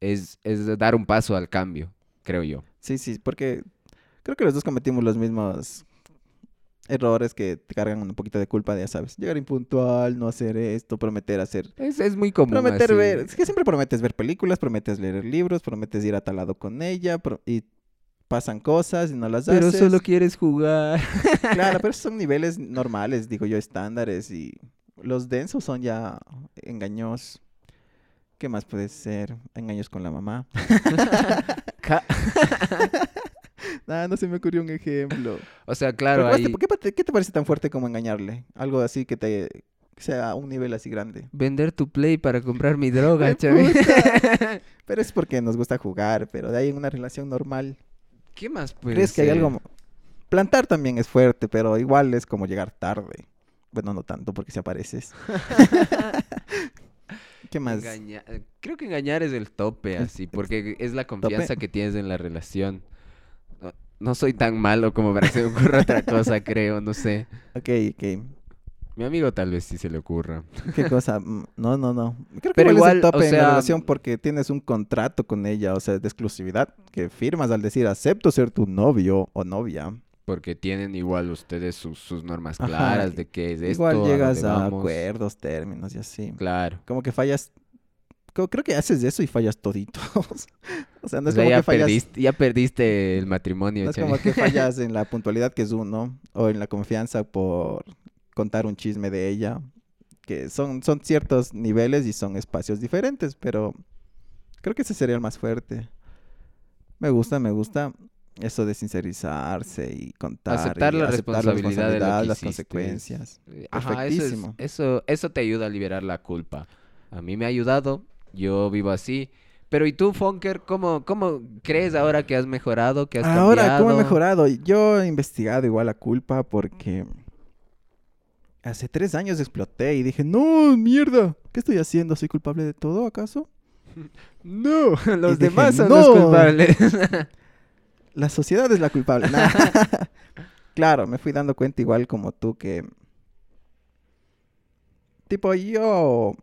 es, es dar un paso al cambio, creo yo. Sí, sí, porque creo que los dos cometimos los mismos errores que te cargan un poquito de culpa, de, ya sabes, llegar impuntual, no hacer esto, prometer hacer... Es, es muy común. Prometer así. ver, es que siempre prometes ver películas, prometes leer libros, prometes ir a tal lado con ella, pro- y pasan cosas y no las Pero haces. solo quieres jugar. Claro, pero son niveles normales, digo yo, estándares, y los densos son ya engaños. ¿Qué más puede ser? Engaños con la mamá. No se me ocurrió un ejemplo. o sea, claro, ahí ¿qué, te- qué te parece tan fuerte como engañarle? Algo así que te que sea a un nivel así grande. vender tu play para comprar mi droga, ¡Ay, chaval. Pero es porque nos gusta jugar, pero de ahí en una relación normal. ¿Qué más puede ¿Crees que hay algo? Plantar también es fuerte, pero igual es como llegar tarde. Bueno, no tanto porque si apareces. ¿Qué más? Engaña- Creo que engañar es el tope, así, porque es la confianza que tienes en la relación. No, soy tan malo como para que se me ocurra otra cosa, creo, no sé. Ok, ok. Mi amigo tal vez sí se le ocurra. ¿Qué cosa? Mm, No, no, no. Creo que Pero igual, es el igual, o tope en la sea, relación porque tienes un contrato con ella, o sea, de exclusividad, que firmas al decir acepto ser tu novio o novia. Porque tienen igual ustedes sus, sus normas Ajá, claras de qué es esto, Igual a llegas a vamos. acuerdos, términos y así. Claro. Como que fallas. Creo que haces eso y fallas toditos. o sea, no O es sea, como ya, que fallas. perdiste, ya perdiste el matrimonio, No es como que fallas en la puntualidad que es uno, o en la confianza por contar un chisme de ella, que son, son ciertos niveles y son espacios diferentes, pero creo que ese sería el más fuerte. Me gusta, me gusta eso de sincerizarse y contar. Aceptar y la aceptar responsabilidad que las consecuencias. Eh, Ajá, eso, es- eso, eso te ayuda a liberar la culpa. A mí me ha ayudado, yo vivo así. Pero ¿y tú, Fonker, cómo, cómo crees ahora que has mejorado, que has Ahora, ¿cómo he mejorado? Yo he investigado igual la culpa porque hace tres años exploté y dije, no, mierda, ¿qué estoy haciendo? ¿Soy culpable de todo acaso? No, los demás son "No". los culpables. La sociedad es la culpable. Nah. claro, me fui dando cuenta igual como tú que... Tipo, yo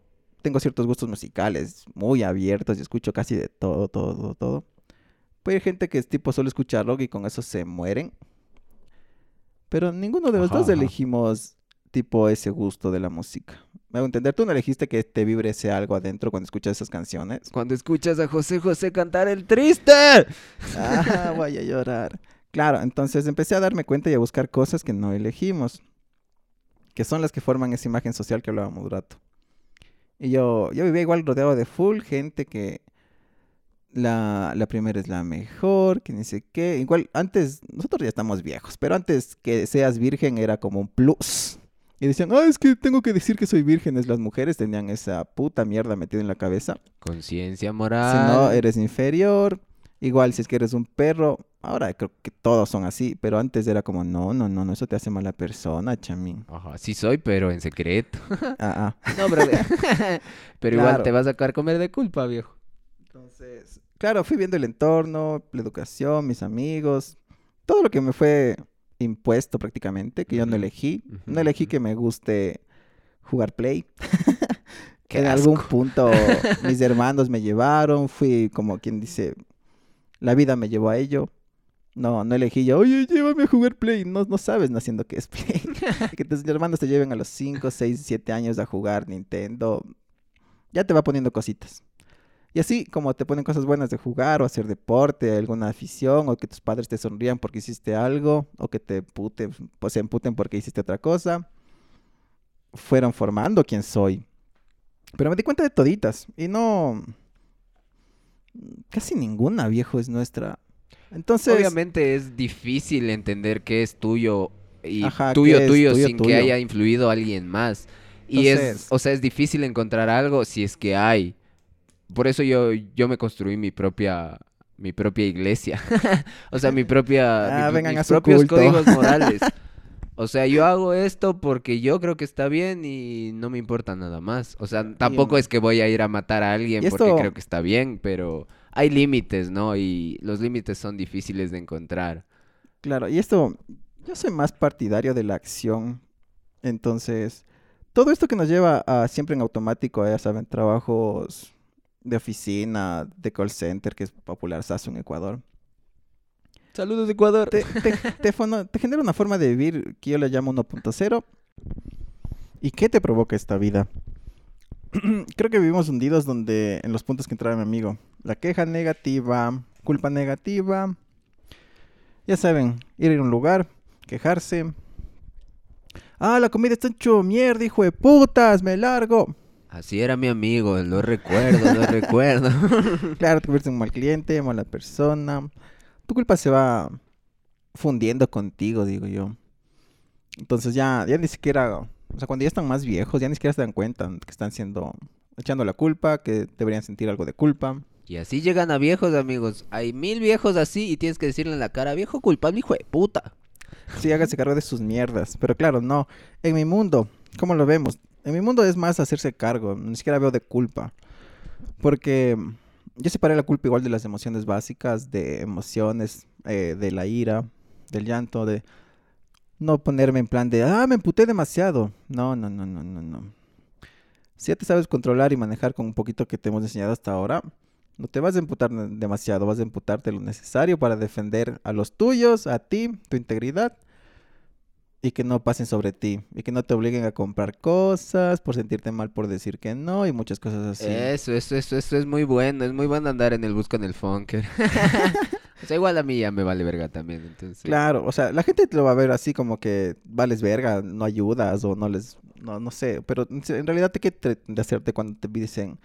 tengo ciertos gustos musicales muy abiertos y escucho casi de todo, todo, todo, todo. Pero hay gente que es tipo solo escucha rock y con eso se mueren. Pero ninguno de los Ajá, dos ajá. elegimos tipo ese gusto de la música. Me hago entender, tú no elegiste que te vibre ese algo adentro cuando escuchas esas canciones. Cuando escuchas a José José cantar el triste. Ah, voy a llorar. Claro, entonces empecé a darme cuenta y a buscar cosas que no elegimos, que son las que forman esa imagen social que hablábamos un rato. Y yo, yo vivía igual rodeado de full gente que la, la primera es la mejor, que ni sé qué. Igual antes, nosotros ya estamos viejos, pero antes que seas virgen era como un plus. Y decían, ah, es que tengo que decir que soy virgen. Las mujeres tenían esa puta mierda metida en la cabeza. Conciencia Si moral. no, eres inferior. Igual si es que eres un perro. Ahora creo que todos son así, pero antes era como, no, no, no, no, eso te hace mala persona, chamín. Ajá, sí soy, pero en secreto. Ah, ah. No, brother. pero igual Claro. te vas a sacar comer de culpa, viejo. Entonces, claro, fui viendo el entorno, la educación, mis amigos, todo lo que me fue impuesto prácticamente, que yo no elegí. No elegí que me guste jugar play. Qué en algún punto mis hermanos me llevaron, fui como quien dice, la vida me llevó a ello. No, no elegí yo, oye, llévame a jugar Play. No, no sabes naciendo qué es Play. que tus hermanos te lleven a los 5, 6, 7 años a jugar Nintendo. Ya te va poniendo cositas. Y así como te ponen cosas buenas de jugar o hacer deporte, alguna afición, o que tus padres te sonrían porque hiciste algo, o que te puten, pues se emputen porque hiciste otra cosa, fueron formando quién soy. Pero me di cuenta de toditas. Y no. Casi ninguna, viejo, es nuestra. Entonces. Obviamente es difícil entender qué es tuyo y Ajá, tuyo, es tuyo, tuyo, sin que haya influido alguien más. Y es, o sea, es difícil encontrar algo si es que hay. Por eso yo, yo me construí mi propia, mi propia iglesia. o sea, mi propia... Ah, mi- vengan mis a su propios culto. códigos morales. O sea, yo hago esto porque yo creo que está bien y no me importa nada más. O sea, tampoco es que voy a ir a matar a alguien porque creo que está bien, pero hay límites, ¿no? Y los límites son difíciles de encontrar. Claro, y esto, yo soy más partidario de la acción. Entonces, todo esto que nos lleva a siempre en automático, ya saben, trabajos de oficina, de call center, que es popular SASO en Ecuador, Saludos, Ecuador. te, te, te fono- te genera una forma de vivir que yo le llamo 1.0. ¿Y qué te provoca esta vida? Creo que vivimos hundidos donde en los puntos que entraba mi amigo. La queja negativa, culpa negativa. Ya saben, ir a un lugar, quejarse. Ah, la comida está hecho mierda, hijo de putas, me largo. Así era mi amigo, lo recuerdo, lo recuerdo. Claro, te conviertes en un mal cliente, mala persona. Tu culpa se va fundiendo contigo, digo yo. Entonces ya, ya ni siquiera, o sea, cuando ya están más viejos, ya ni siquiera se dan cuenta que están siendo, echando la culpa, que deberían sentir algo de culpa. Y así llegan a viejos, amigos. Hay mil viejos así y tienes que decirle en la cara, viejo culpable, hijo de puta. Sí, hágase cargo de sus mierdas. Pero claro, no. En mi mundo, ¿cómo lo vemos? En mi mundo es más hacerse cargo. Ni siquiera veo de culpa. Porque yo separé la culpa igual de las emociones básicas, de emociones, eh, de la ira, del llanto, de no ponerme en plan de, ah, me emputé demasiado. No, no, no, no, no, no. Si ya te sabes controlar y manejar con un poquito que te hemos enseñado hasta ahora, no te vas a emputar demasiado, vas a emputarte lo necesario para defender a los tuyos, a ti, tu integridad y que no pasen sobre ti y que no te obliguen a comprar cosas por sentirte mal por decir que no y muchas cosas así. Eso, eso, eso, eso es muy bueno. Es muy bueno andar en el busco en el funker. o sea, igual a mí ya me vale verga también, entonces. Claro, o sea, la gente te lo va a ver así como que vales verga, no ayudas o no les, no, no sé, pero en realidad te que de hacerte cuando te dicen,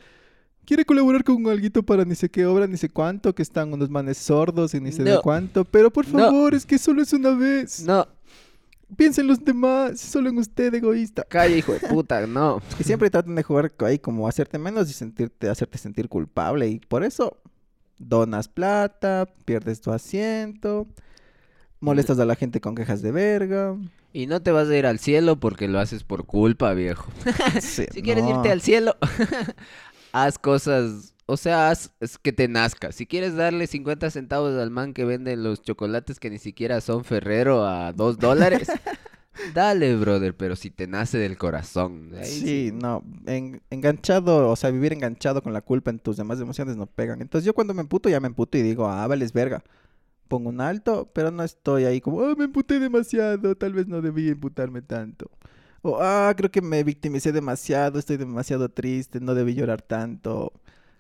quiere colaborar con alguito para ni sé qué obra, ni sé cuánto, que están unos manes sordos y ni sé de No. cuánto, pero por No. favor, es que solo es una vez. No, Piensa en los demás, solo en usted, egoísta. calla, hijo de puta, no. Que siempre tratan de jugar ahí como hacerte menos y sentirte, hacerte sentir culpable. Y por eso donas plata, pierdes tu asiento, molestas a la gente con quejas de verga. Y no te vas a ir al cielo porque lo haces por culpa, viejo. Sí, Si quieres no. irte al cielo, haz cosas, o sea, haz es que te nazca. Si quieres darle 50 centavos al man que vende los chocolates que ni siquiera son Ferrero a 2 dólares, dale, brother, pero si te nace del corazón. ahí Sí, no, en- enganchado, o sea, vivir enganchado con la culpa en tus demás emociones no pegan. Entonces yo cuando me emputo ya me emputo y digo, ah, vales verga. Pongo un alto, pero no estoy ahí como, ah, me emputé demasiado, tal vez no debí emputarme tanto. O, ah, creo que me victimicé demasiado, estoy demasiado triste, no debí llorar tanto.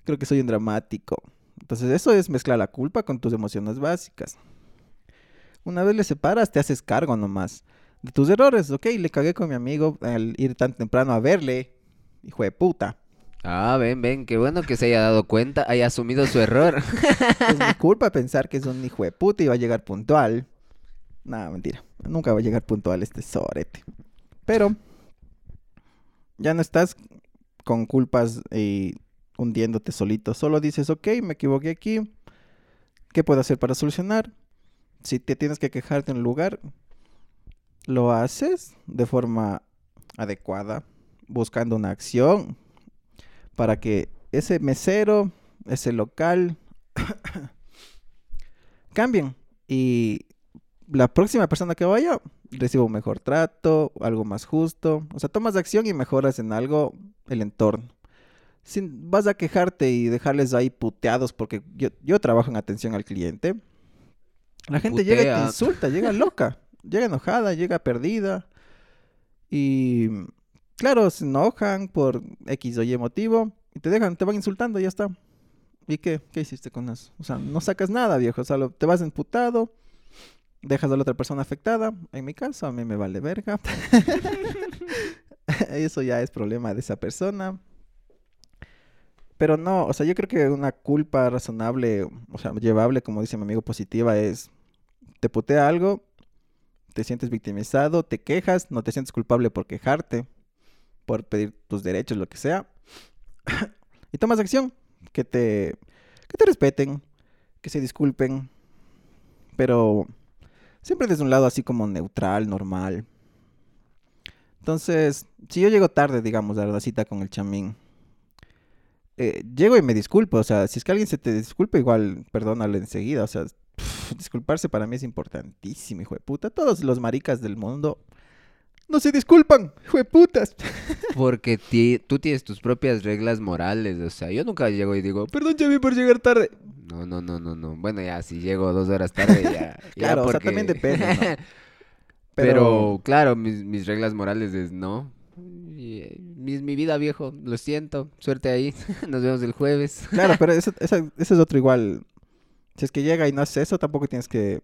Creo que soy un dramático. Entonces eso es mezclar la culpa con tus emociones básicas. Una vez le separas, te haces cargo nomás de tus errores, ok, le cagué con mi amigo al ir tan temprano a verle, hijo de puta. Ah, ven, ven, qué bueno que se haya dado cuenta, haya asumido su error. Es mi culpa pensar que es un hijo de puta y va a llegar puntual. Nada, mentira. Nunca va a llegar puntual este sorete. Pero ya no estás con culpas y hundiéndote solito. Solo dices, ok, me equivoqué aquí. ¿Qué puedo hacer para solucionar? Si te tienes que quejar de un lugar, lo haces de forma adecuada, buscando una acción para que ese mesero, ese local, cambien y la próxima persona que vaya reciba un mejor trato, algo más justo. O sea, tomas acción y mejoras en algo el entorno. Sin, vas a quejarte y dejarles ahí puteados porque yo, yo trabajo en atención al cliente. La gente llega y te insulta, llega loca, llega enojada, llega perdida. Y claro, se enojan por X o Y motivo y te dejan, te van insultando y ya está. ¿Y qué? ¿Qué hiciste con eso? O sea, no sacas nada, viejo. O sea, lo- te vas emputado, dejas a la otra persona afectada. En mi caso, a mí me vale verga. eso ya es problema de esa persona. Pero no, o sea, yo creo que una culpa razonable, o sea, llevable, como dice mi amigo positiva, es, te putea algo, te sientes victimizado, te quejas, no te sientes culpable por quejarte, por pedir tus derechos, lo que sea, y tomas acción, que te, que te respeten, que se disculpen, pero siempre desde un lado así como neutral, normal. Entonces, si yo llego tarde, digamos, a la cita con el chamín, eh, llego y me disculpo, o sea, si es que alguien se te disculpa, igual perdónale enseguida, o sea, disculparse para mí es importantísimo, hijo de puta. Todos los maricas del mundo no se disculpan, hijo de putas. Porque ti- tú tienes tus propias reglas morales. O sea, yo nunca llego y digo, perdón, Chavi, por llegar tarde. No, no, no, no, no. Bueno, ya, si llego dos horas tarde, ya. ya Claro, o sea, también depende, ¿no? Pero, claro, mis, mis reglas morales es no. Es mi vida, viejo. Lo siento. Suerte ahí. Nos vemos el jueves. Claro, pero eso, esa- eso es otro igual. Si es que llega y no hace eso, tampoco tienes que,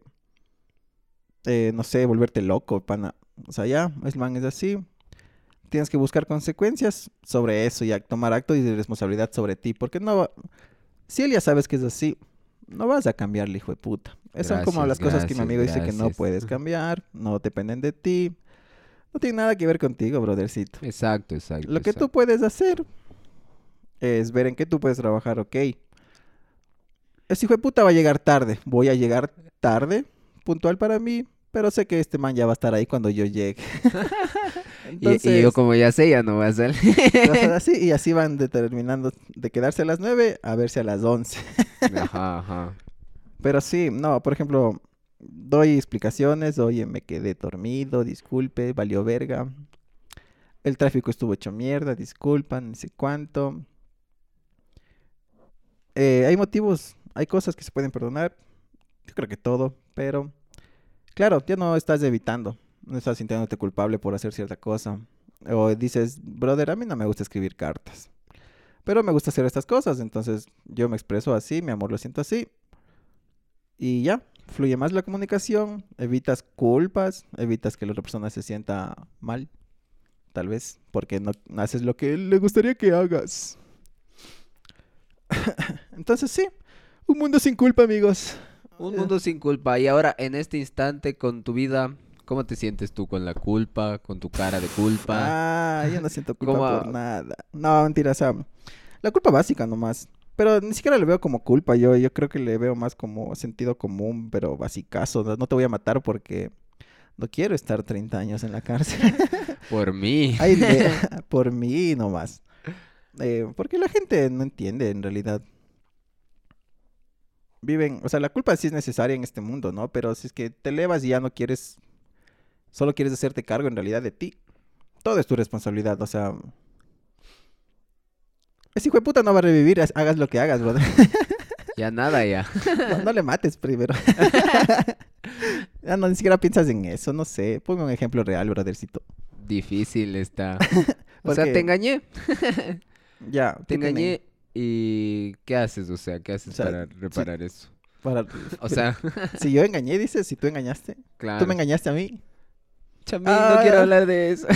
eh, no sé, volverte loco, pana. O sea, ya, el man es así. Tienes que buscar consecuencias sobre eso y tomar actos y de responsabilidad sobre ti. Porque no va- Si él ya sabes que es así, no vas a cambiarle, hijo de puta. Esas son como Gracias, las cosas que mi gracias, amigo dice que no puedes cambiar, no dependen de ti. No tiene nada que ver contigo, brothercito. Exacto, exacto. Lo que tú puedes hacer es ver en qué tú puedes trabajar, ok. Ese hijo de puta va a llegar tarde. Voy a llegar tarde, puntual para mí, pero sé que este man ya va a estar ahí cuando yo llegue. Y- Entonces, y, yo como ya sé, ya no voy a salir. así, y así van determinando de quedarse a las 9 a verse a las 11. ajá, ajá. Pero sí, no, por ejemplo, doy explicaciones, oye, me quedé dormido, disculpe, valió verga. El tráfico estuvo hecho mierda, disculpan, no sé cuánto. Eh, hay motivos, hay cosas que se pueden perdonar, yo creo que todo, pero claro, ya no estás evitando, no estás sintiéndote culpable por hacer cierta cosa. O dices, brother, a mí no me gusta escribir cartas, pero me gusta hacer estas cosas, entonces yo me expreso así, mi amor lo siento así, y ya, fluye más la comunicación, evitas culpas, evitas que la otra persona se sienta mal, tal vez, porque no haces lo que le gustaría que hagas. Entonces sí, un mundo sin culpa, amigos. Un mundo sin culpa. Y ahora, en este instante, con tu vida, ¿cómo te sientes tú con la culpa? Con tu cara de culpa. Ah, yo no siento culpa ¿Cómo por nada. No, mentira, o sea, la culpa básica nomás. Pero ni siquiera le veo como culpa, yo, yo creo que le veo más como sentido común, pero basicazo. No, no te voy a matar porque no quiero estar 30 años en la cárcel. Por mí. Ay, de- por mí nomás. Eh, porque la gente no entiende en realidad. Viven, o sea, la culpa sí es necesaria en este mundo, ¿no? Pero si es que te elevas y ya no quieres, solo quieres hacerte cargo en realidad de ti, todo es tu responsabilidad, o sea... Ese hijo de puta no va a revivir, hagas lo que hagas, brother. Ya nada, ya. No, no le mates primero. ya no, ni siquiera piensas en eso, no sé. Ponme un ejemplo real, brothercito. Difícil está. O sea, te engañé. Ya, Te ¿qué tienen? engañé. ¿Y qué haces? O sea, ¿qué haces O sea, para reparar eso? Para- O sea, Si yo engañé, dices, si tú engañaste. claro. Tú me engañaste a mí. Chamín, Ah. no quiero hablar de eso.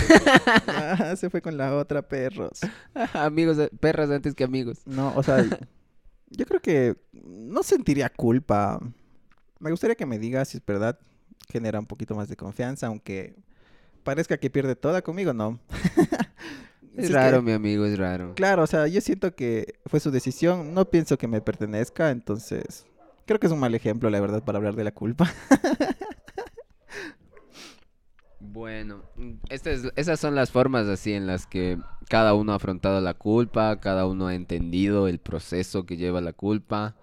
Ah, se fue con la otra, perros. amigos, eh, perras antes que amigos. No, o sea, yo creo que no sentiría culpa. Me gustaría que me digas si es verdad. Genera un poquito más de confianza, aunque parezca que pierde toda conmigo, no. Es que- raro, mi amigo, es raro. Claro, o sea, yo siento que fue su decisión. No pienso que me pertenezca, entonces creo que es un mal ejemplo, la verdad, para hablar de la culpa. Bueno, estas, esas son las formas así en las que cada uno ha afrontado la culpa, cada uno ha entendido el proceso que lleva la culpa.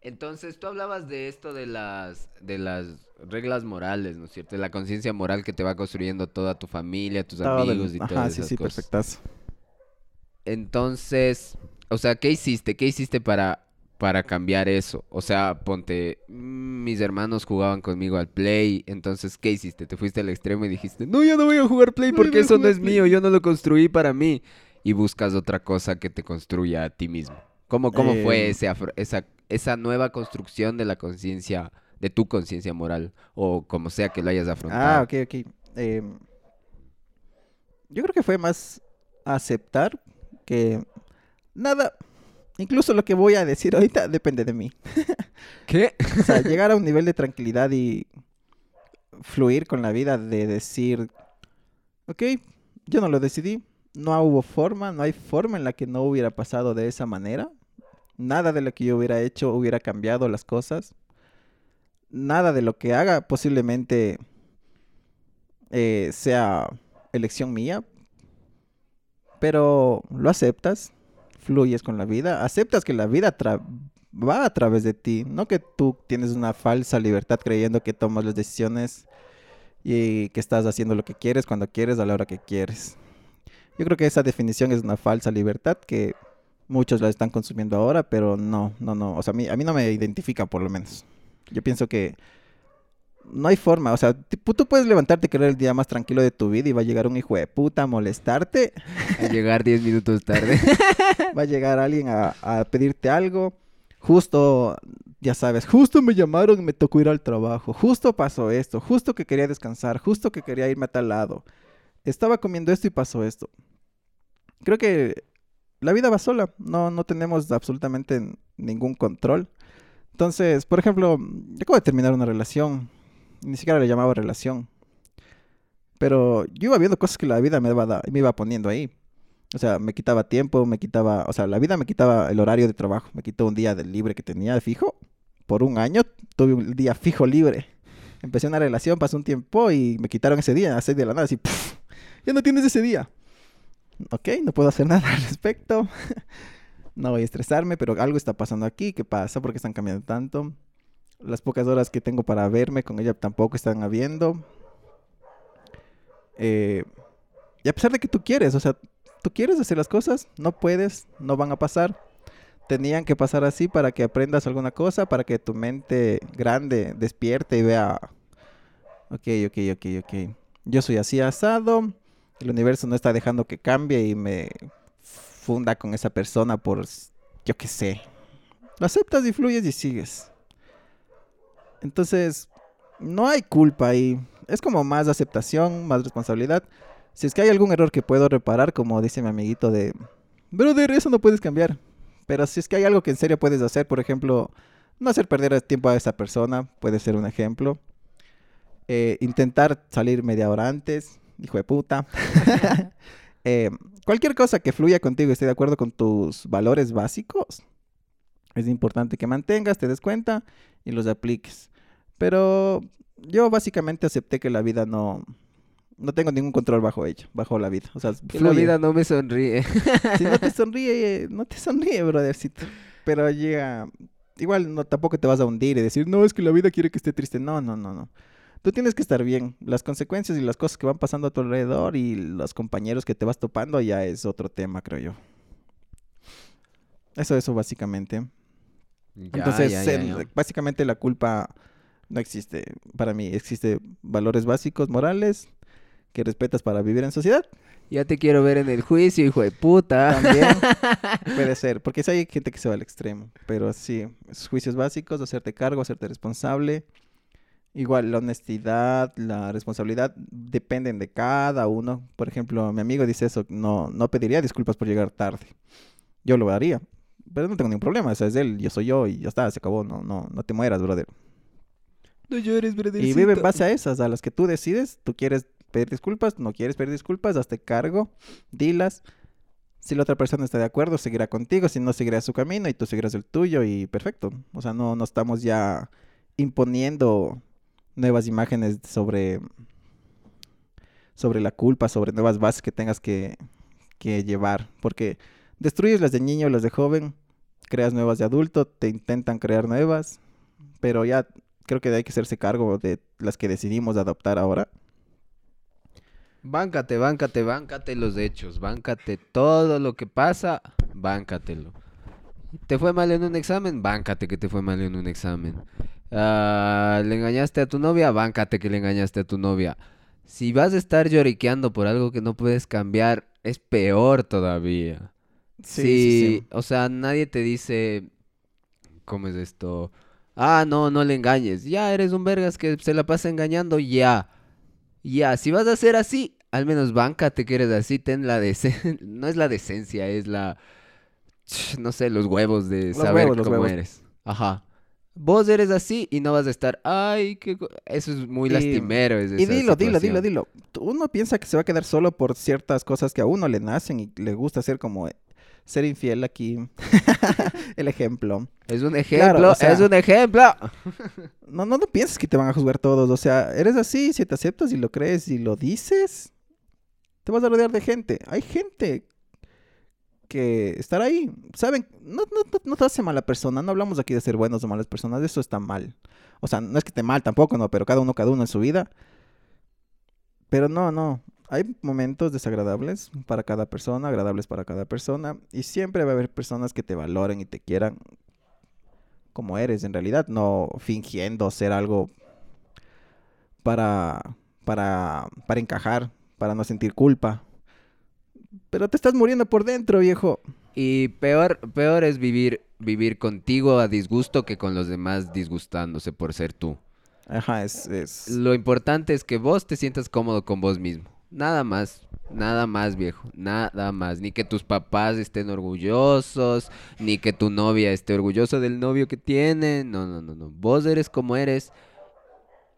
Entonces, tú hablabas de esto de las, de las reglas morales, ¿no es cierto? De la conciencia moral que te va construyendo toda tu familia, tus Todo el- amigos y Ajá, todas sí, esas sí, cosas. perfectazo. Entonces, o sea, ¿qué hiciste? ¿Qué hiciste para, para cambiar eso? O sea, ponte, mm, mis hermanos jugaban conmigo al Play, entonces, ¿qué hiciste? Te fuiste al extremo y dijiste, no, yo no voy a jugar Play porque no eso no es Play". mío, yo no lo construí para mí. Y buscas otra cosa que te construya a ti mismo. ¿Cómo, cómo fue Em. ese afro- esa, esa nueva construcción de la conciencia, de tu conciencia moral? O como sea que lo hayas afrontado. Ah, ok, ok. Em, yo creo que fue más aceptar que nada, incluso lo que voy a decir ahorita depende de mí. ¿Qué? O sea, llegar a un nivel de tranquilidad y fluir con la vida de decir, ok, yo no lo decidí, no hubo forma, no hay forma en la que no hubiera pasado de esa manera. Nada de lo que yo hubiera hecho hubiera cambiado las cosas. Nada de lo que haga posiblemente eh, sea elección mía. Pero lo aceptas, fluyes con la vida, aceptas que la vida va a través de ti, no que tú tienes una falsa libertad creyendo que tomas las decisiones y que estás haciendo lo que quieres cuando quieres a la hora que quieres. Yo creo que esa definición es una falsa libertad que muchos la están consumiendo ahora, pero no, no, no, o sea, a mí, no me identifica por lo menos. Yo pienso que no hay forma, o sea, tú puedes levantarte y querer el día más tranquilo de tu vida y va a llegar un hijo de puta a molestarte. A llegar 10 minutos tarde. va a llegar alguien a, a, pedirte algo. Justo, ya sabes, justo me llamaron y me tocó ir al trabajo. Justo pasó esto. Justo que quería descansar. Justo que quería irme a tal lado. Estaba comiendo esto y pasó esto. Creo que la vida va sola. No, no tenemos absolutamente ningún control. Entonces, por ejemplo, yo acabo de terminar una relación ni siquiera le llamaba relación. Pero yo iba viendo cosas que la vida me iba, me iba poniendo ahí. O sea, me quitaba tiempo, me quitaba, o sea, la vida me quitaba el horario de trabajo, me quitó un día del libre que tenía fijo. Por un año tuve un día fijo libre. Empecé una relación, pasó un tiempo y me quitaron ese día, así de la nada, así, ya no tienes ese día. Ok, no puedo hacer nada al respecto. no voy a estresarme, pero algo está pasando aquí. ¿Qué pasa? ¿Por qué están cambiando tanto? Las pocas horas que tengo para verme con ella tampoco están habiendo. Eh, y a pesar de que tú quieres, o sea, tú quieres hacer las cosas, no puedes, no van a pasar. Tenían que pasar así para que aprendas alguna cosa, para que tu mente grande despierte y vea, ok, ok, ok, ok. Yo soy así asado, el universo no está dejando que cambie y me funda con esa persona por, yo qué sé. Lo aceptas y fluyes y sigues. Entonces, no hay culpa ahí. Es como más aceptación, más responsabilidad. Si es que hay algún error que puedo reparar, como dice mi amiguito de, brother, eso no puedes cambiar. Pero si es que hay algo que en serio puedes hacer, por ejemplo, no hacer perder tiempo a esa persona, puede ser un ejemplo. Eh, intentar salir media hora antes, hijo de puta. Eh, cualquier cosa que fluya contigo y esté de acuerdo con tus valores básicos, es importante que mantengas, te des cuenta y los apliques. Pero yo básicamente acepté que la vida no, no tengo ningún control bajo ella, bajo la vida. O sea, la vida no me sonríe. si no te sonríe, no te sonríe, brothercito. Pero llega, igual no tampoco te vas a hundir y decir, no, es que la vida quiere que esté triste. No, no, no, no. Tú tienes que estar bien. Las consecuencias y las cosas que van pasando a tu alrededor y los compañeros que te vas topando ya es otro tema, creo yo. Eso, eso básicamente. Entonces, básicamente la culpa no existe para mí. Existe valores básicos, morales, que respetas para vivir en sociedad. Ya te quiero ver en el juicio, hijo de puta. También puede ser, porque hay gente que se va al extremo. Pero sí, juicios básicos, hacerte cargo, hacerte responsable. Igual la honestidad, la responsabilidad dependen de cada uno. Por ejemplo, mi amigo dice eso, no, no pediría disculpas por llegar tarde. Yo lo haría, pero no tengo ningún problema, o es él, yo soy yo y ya está, se acabó, no, no, no te mueras, brother. No llores, brother. Y vive en base a esas, a las que tú decides, tú quieres pedir disculpas, no quieres pedir disculpas, hazte cargo, dilas. Si la otra persona está de acuerdo, seguirá contigo, si no, seguirá su camino y tú seguirás el tuyo y perfecto. O sea, no, no estamos ya imponiendo nuevas imágenes sobre, sobre la culpa, sobre nuevas bases que tengas que, que llevar, porque destruyes las de niño, las de joven, creas nuevas de adulto, te intentan crear nuevas, pero ya creo que hay que hacerse cargo de las que decidimos adoptar ahora. Báncate, báncate, báncate los hechos, báncate todo lo que pasa, báncatelo. ¿Te fue mal en un examen? Báncate que te fue mal en un examen. Ah, ¿Le engañaste a tu novia? Báncate que le engañaste a tu novia. Si vas a estar lloriqueando por algo que no puedes cambiar, es peor todavía. Sí, o sea, nadie te dice, ¿cómo es esto? Ah, no, no le engañes. Ya, eres un vergas que se la pasa engañando, ya. Ya, si vas a ser así, al menos te que eres así, ten la decencia. no es la decencia, es la... No sé, los huevos de saber cómo eres. Ajá. Vos eres así y no vas a estar, ay, que eso es muy lastimero. y dilo, dilo, dilo, dilo. Uno piensa que se va a quedar solo por ciertas cosas que a uno le nacen y le gusta hacer como ser infiel aquí. el ejemplo. Es un ejemplo, o sea- es un ejemplo. No, no, no pienses que te van a juzgar todos. O sea, eres así, si te aceptas y lo crees y lo dices, te vas a rodear de gente. Hay gente que estará ahí. ¿Saben? No, no, no, no te hace mala persona. No hablamos aquí de ser buenos o malas personas. Eso está mal. O sea, no es que esté mal tampoco, no, pero cada uno, cada uno en su vida. Pero no, no. Hay momentos desagradables para cada persona, agradables para cada persona. Y siempre va a haber personas que te valoren y te quieran como eres en realidad, no fingiendo ser algo para, para, para encajar, para no sentir culpa. Pero te estás muriendo por dentro, viejo. Y peor, peor es vivir, vivir contigo a disgusto que con los demás disgustándose por ser tú. Ajá, es, es... Lo importante es que vos te sientas cómodo con vos mismo. Nada más, nada más, viejo. Nada más. Ni que tus papás estén orgullosos, ni que tu novia esté orgullosa del novio que tiene. No, no, no, no. Vos eres como eres.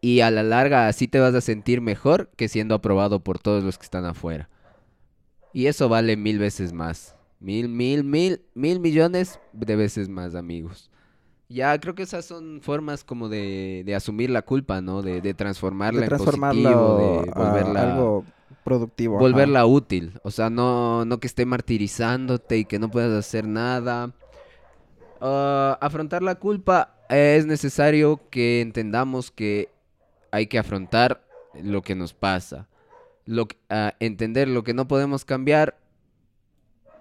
Y a la larga así te vas a sentir mejor que siendo aprobado por todos los que están afuera. Y eso vale mil veces más. Mil, mil, mil, mil millones de veces más, amigos. Ya, creo que esas son formas como de, de asumir la culpa, ¿no? De, de transformarla de en positivo, de a volverla, algo productivo. ajá. volverla útil. O sea, no, no que esté martirizándote y que no puedas hacer nada. Ah, afrontar la culpa es necesario que entendamos que hay que afrontar lo que nos pasa. Lo, que- ah, entender lo que no podemos cambiar,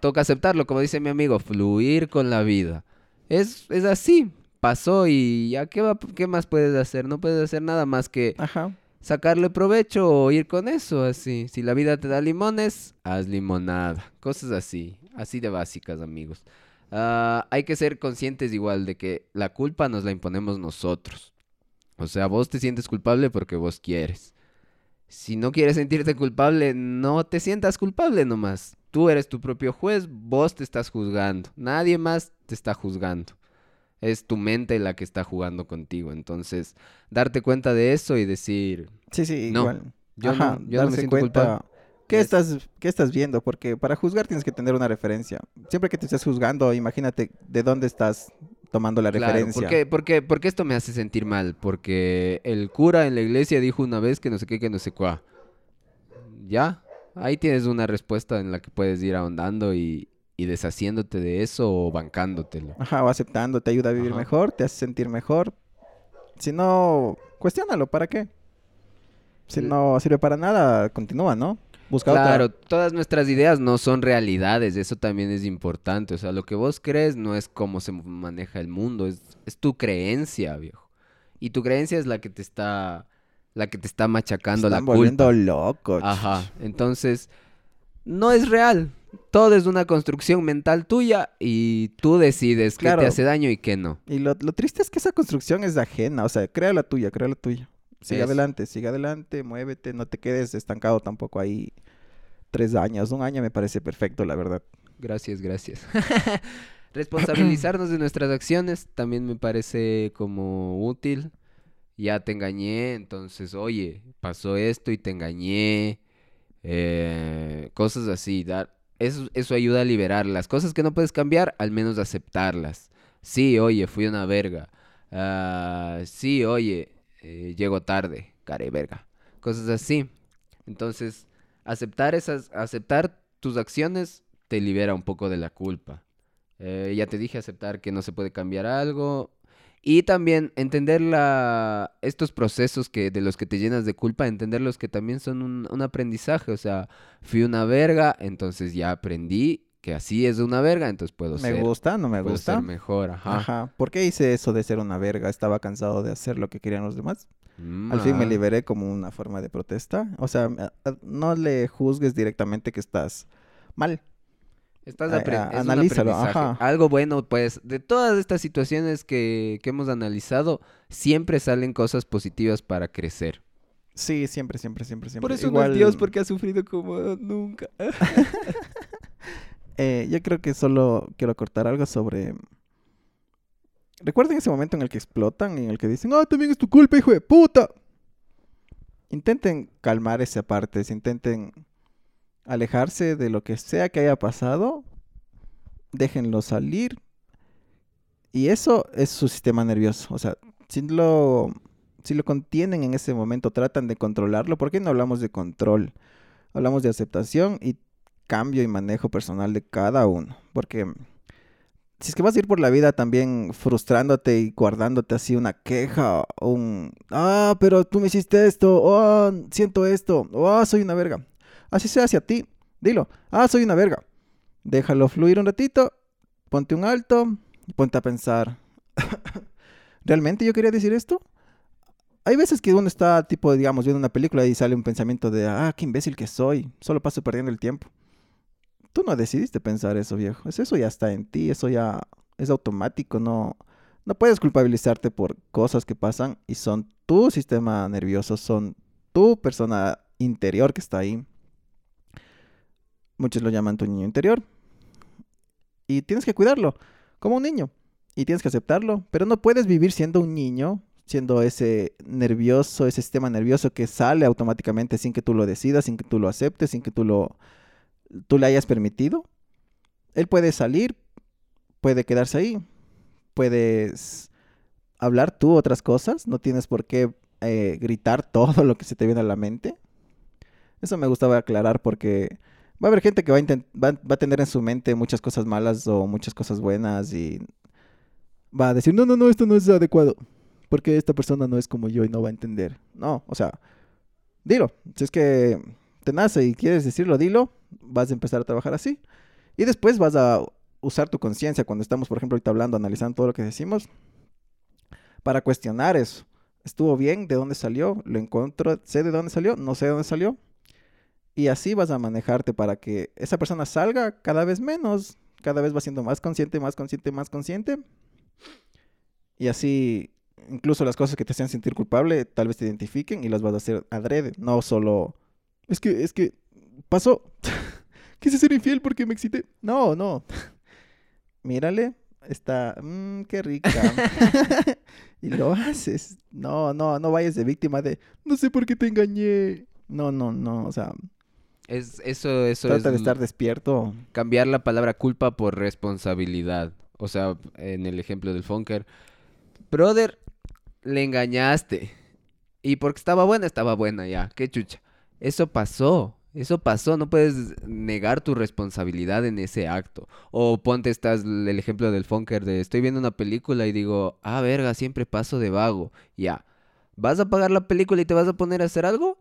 toca aceptarlo, como dice mi amigo, fluir con la vida. Es, es así, pasó y ya, ¿qué, va- ¿qué más puedes hacer? No puedes hacer nada más que Ajá. Sacarle provecho o ir con eso, así. Si la vida te da limones, haz limonada. Cosas así, así de básicas, amigos. Ah, hay que ser conscientes igual de que la culpa nos la imponemos nosotros. O sea, vos te sientes culpable porque vos quieres. Si no quieres sentirte culpable, no te sientas culpable nomás. Tú eres tu propio juez, vos te estás juzgando. Nadie más te está juzgando. Es tu mente la que está jugando contigo. Entonces, darte cuenta de eso y decir, Sí, sí, No, igual. yo Ajá, no, yo no me siento cuenta culpable. ¿qué Es- estás, ¿qué estás viendo? Porque para juzgar tienes que tener una referencia. Siempre que te estés juzgando, imagínate de dónde estás tomando la Claro, referencia. ¿por qué, por qué- por qué esto me hace sentir mal? Porque el cura en la iglesia dijo una vez que no sé qué, que no sé cuá. Ya, ahí tienes una respuesta en la que puedes ir ahondando y, y deshaciéndote de eso o bancándotelo. Ajá, o aceptando, te ayuda a vivir Ajá. mejor, te hace sentir mejor. Si no, cuestiónalo, ¿para qué? Si L- no sirve para nada, continúa, ¿no? Busca Claro, otra. todas nuestras ideas no son realidades, eso también es importante. O sea, lo que vos crees no es cómo se maneja el mundo, es, es tu creencia, viejo. Y tu creencia es la que te está, la que te está machacando la Están culpa. volviendo loco. Ajá, entonces no es real. Todo es una construcción mental tuya y tú decides qué te hace daño y qué no. Y lo, lo triste es que esa construcción es ajena. O sea, crea la tuya, crea la tuya. Sigue adelante, sigue adelante, muévete, no te quedes estancado tampoco ahí tres años. Un año me parece perfecto, la verdad. Gracias, gracias. Responsabilizarnos de nuestras acciones también me parece como útil. Ya te engañé, entonces, oye, pasó esto y te engañé. eh, cosas así. Dar, eso, eso ayuda a liberar las cosas que no puedes cambiar, al menos aceptarlas. Sí, oye, fui una verga. Ah, sí, oye, eh, llego tarde, care verga. Cosas así. Entonces, aceptar esas, aceptar tus acciones te libera un poco de la culpa. Eh, ya te dije aceptar que no se puede cambiar algo. Y también entender la, estos procesos que, de los que te llenas de culpa, entenderlos que también son un, un aprendizaje. O sea, fui una verga, entonces ya aprendí que así es una verga, entonces puedo Me ser, gusta, no me puedo gusta. ser mejor. Ajá. Ajá. ¿Por qué hice eso de ser una verga? Estaba cansado de hacer lo que querían los demás. Al fin me Ah, liberé como una forma de protesta. O sea, a- no le juzgues directamente que estás mal. Estás a- apren- a- es un analízalo, aprendizaje. ajá. Algo bueno, pues, de todas estas situaciones que, que hemos analizado, siempre salen cosas positivas para crecer. Sí, siempre, siempre, siempre, siempre. Por eso Igual, no es Dios, porque ha sufrido como nunca. eh, yo creo que solo quiero cortar algo sobre... Recuerden ese momento en el que explotan, en el que dicen, ah, también es tu culpa, hijo de puta. Intenten calmar esa parte, intenten alejarse de lo que sea que haya pasado déjenlo salir. Y eso es su sistema nervioso. O sea, si lo, si lo contienen en ese momento, tratan de controlarlo. ¿Por qué no hablamos de control? Hablamos de aceptación y cambio y manejo personal de cada uno. Porque si es que vas a ir por la vida también frustrándote y guardándote así una queja, un, ah, pero tú me hiciste esto, oh, siento esto, oh, soy una verga. Así sea hacia ti, dilo, ah, soy una verga. Déjalo fluir un ratito, ponte un alto ponte a pensar, ¿realmente yo quería decir esto? Hay veces que uno está, tipo, digamos, viendo una película y sale un pensamiento de, ah, qué imbécil que soy, solo paso perdiendo el tiempo. Tú no decidiste pensar eso, viejo. Eso ya está en ti, eso ya es automático, no, no puedes culpabilizarte por cosas que pasan y son tu sistema nervioso, son tu persona interior que está ahí. Muchos lo llaman tu niño interior. Y tienes que cuidarlo, como un niño. Y tienes que aceptarlo, pero no puedes vivir siendo un niño, siendo ese nervioso, ese sistema nervioso que sale automáticamente sin que tú lo decidas, sin que tú lo aceptes, sin que tú lo tú le hayas permitido. Él puede salir, puede quedarse ahí, puedes hablar tú otras cosas, no tienes por qué eh, gritar todo lo que se te viene a la mente. Eso me gustaba aclarar porque va a haber gente que va a, tener en su mente muchas cosas malas o muchas cosas buenas y va a decir, no, no, no, esto no es adecuado, porque esta persona no es como yo y no va a entender. No, o sea, dilo, si es que te nace y quieres decirlo, dilo, vas a empezar a trabajar así. Y después vas a usar tu conciencia cuando estamos, por ejemplo, ahorita hablando, analizando todo lo que decimos, para cuestionar eso. ¿Estuvo bien? ¿De dónde salió? ¿Lo encuentro? ¿Sé de dónde salió? ¿No sé de dónde salió? Y así vas a manejarte para que esa persona salga cada vez menos, cada vez va siendo más consciente, más consciente, más consciente. Y así, incluso las cosas que te hacen sentir culpable, tal vez te identifiquen y las vas a hacer adrede, no solo es que, es que pasó. Quise ser infiel porque me excité. No, no. Mírale, está, mmm, qué rica. y lo haces. No, no, no vayas de víctima de, no sé por qué te engañé. No, no, no, o sea. Es, eso, eso trata de estar despierto. Cambiar la palabra culpa por responsabilidad. O sea, en el ejemplo del Funker. Brother, le engañaste. Y porque estaba buena, estaba buena ya. Qué chucha. Eso pasó. Eso pasó, no puedes negar tu responsabilidad en ese acto. O ponte estás el ejemplo del Funker de estoy viendo una película y digo, ah, verga, siempre paso de vago. Ya. ¿Vas a pagar la película y te vas a poner a hacer algo?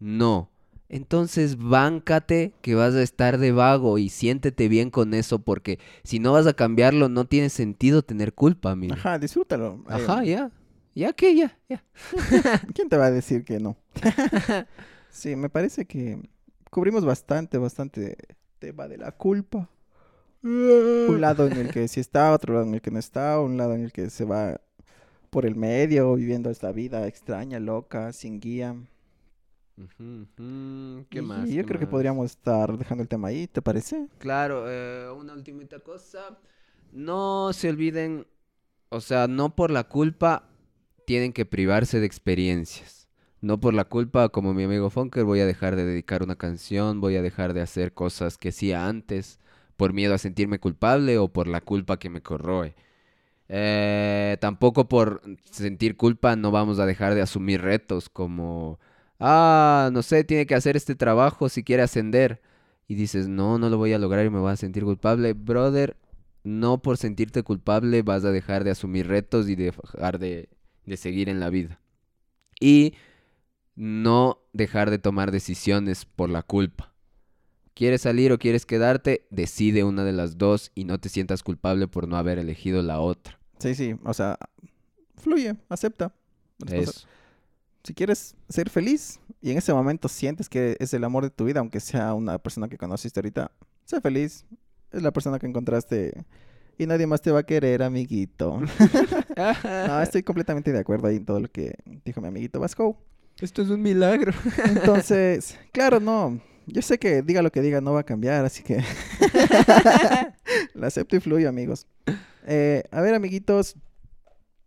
No. Entonces, báncate que vas a estar de vago y siéntete bien con eso porque si no vas a cambiarlo no tiene sentido tener culpa, mira. Ajá, disfrútalo. Ajá, ya. Ya que ya, ya. ¿Quién te va a decir que no? Sí, me parece que cubrimos bastante, bastante tema de la culpa. Un lado en el que sí está, otro lado en el que no está, un lado en el que se va por el medio, viviendo esta vida extraña, loca, sin guía. ¿Qué más? yo creo que podríamos estar dejando el tema ahí, ¿te parece? Claro, eh, una última cosa. No se olviden, o sea, no por la culpa tienen que privarse de experiencias. No por la culpa, como mi amigo Funker, voy a dejar de dedicar una canción, voy a dejar de hacer cosas que hacía antes, por miedo a sentirme culpable o por la culpa que me corroe. Eh, tampoco por sentir culpa no vamos a dejar de asumir retos como, ah, no sé, tiene que hacer este trabajo si quiere ascender. Y dices, no, no lo voy a lograr y me voy a sentir culpable. Brother, no por sentirte culpable vas a dejar de asumir retos y dejar de, de seguir en la vida. Y no dejar de tomar decisiones por la culpa. ¿Quieres salir o quieres quedarte? Decide una de las dos y no te sientas culpable por no haber elegido la otra. Sí, sí, o sea, fluye, acepta. Si quieres ser feliz y en ese momento sientes que es el amor de tu vida, aunque sea una persona que conociste ahorita, sé feliz. Es la persona que encontraste y nadie más te va a querer, amiguito. no, estoy completamente de acuerdo ahí en todo lo que dijo mi amiguito Vasco. Esto es un milagro. Entonces, claro, no. Yo sé que diga lo que diga no va a cambiar, así que la acepto y fluyo, amigos. Eh, a ver, amiguitos,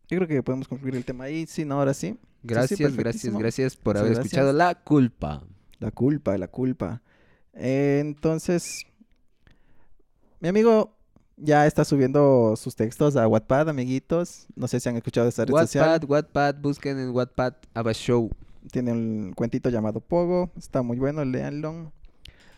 yo creo que podemos concluir el tema ahí. Sí, no, ahora sí. Gracias, gracias, gracias por haber escuchado La Culpa. La culpa, la culpa. Eh, entonces, mi amigo, Ya está subiendo sus textos a Wattpad, amiguitos. No sé si han escuchado esta red social. Wattpad, Wattpad, busquen en Wattpad Aba Show. Tiene un cuentito llamado Pogo. Está muy bueno, léanlo.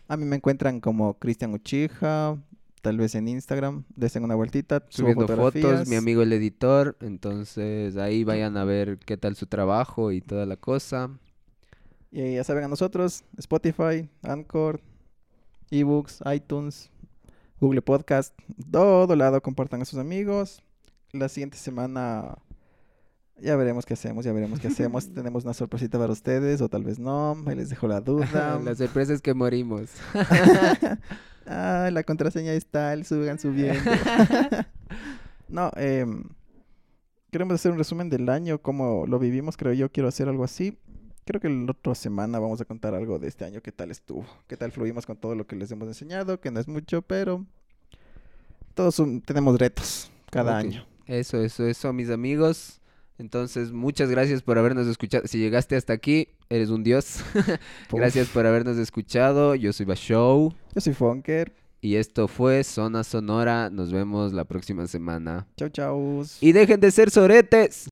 A mí me encuentran como Cristian Uchija, tal vez en Instagram. Desen una vueltita. Subiendo fotos, mi amigo el editor. Entonces ahí vayan a ver qué tal su trabajo y toda la cosa. Y ya saben a nosotros, Spotify, Anchor, eBooks, iTunes, Google Podcast, todo lado compartan a sus amigos. La siguiente semana ya veremos qué hacemos, ya veremos qué hacemos. Tenemos una sorpresita para ustedes o tal vez no, ahí les dejo la duda. la sorpresa es que morimos. ah, la contraseña está, el suban subiendo. no, em, queremos hacer un resumen del año, cómo lo vivimos, creo yo, quiero hacer algo así. Creo que la otra semana vamos a contar algo de este año, qué tal estuvo, qué tal fluimos con todo lo que les hemos enseñado, que no es mucho, pero todos un- tenemos retos cada año. Eso, eso, eso, mis amigos. Entonces, muchas gracias por habernos escuchado. Si llegaste hasta aquí, eres un dios. Gracias por habernos escuchado. Yo soy Bashow. Yo soy Funker. Y esto fue Zona Sonora. Nos vemos la próxima semana. Chau, chau. Y dejen de ser soretes.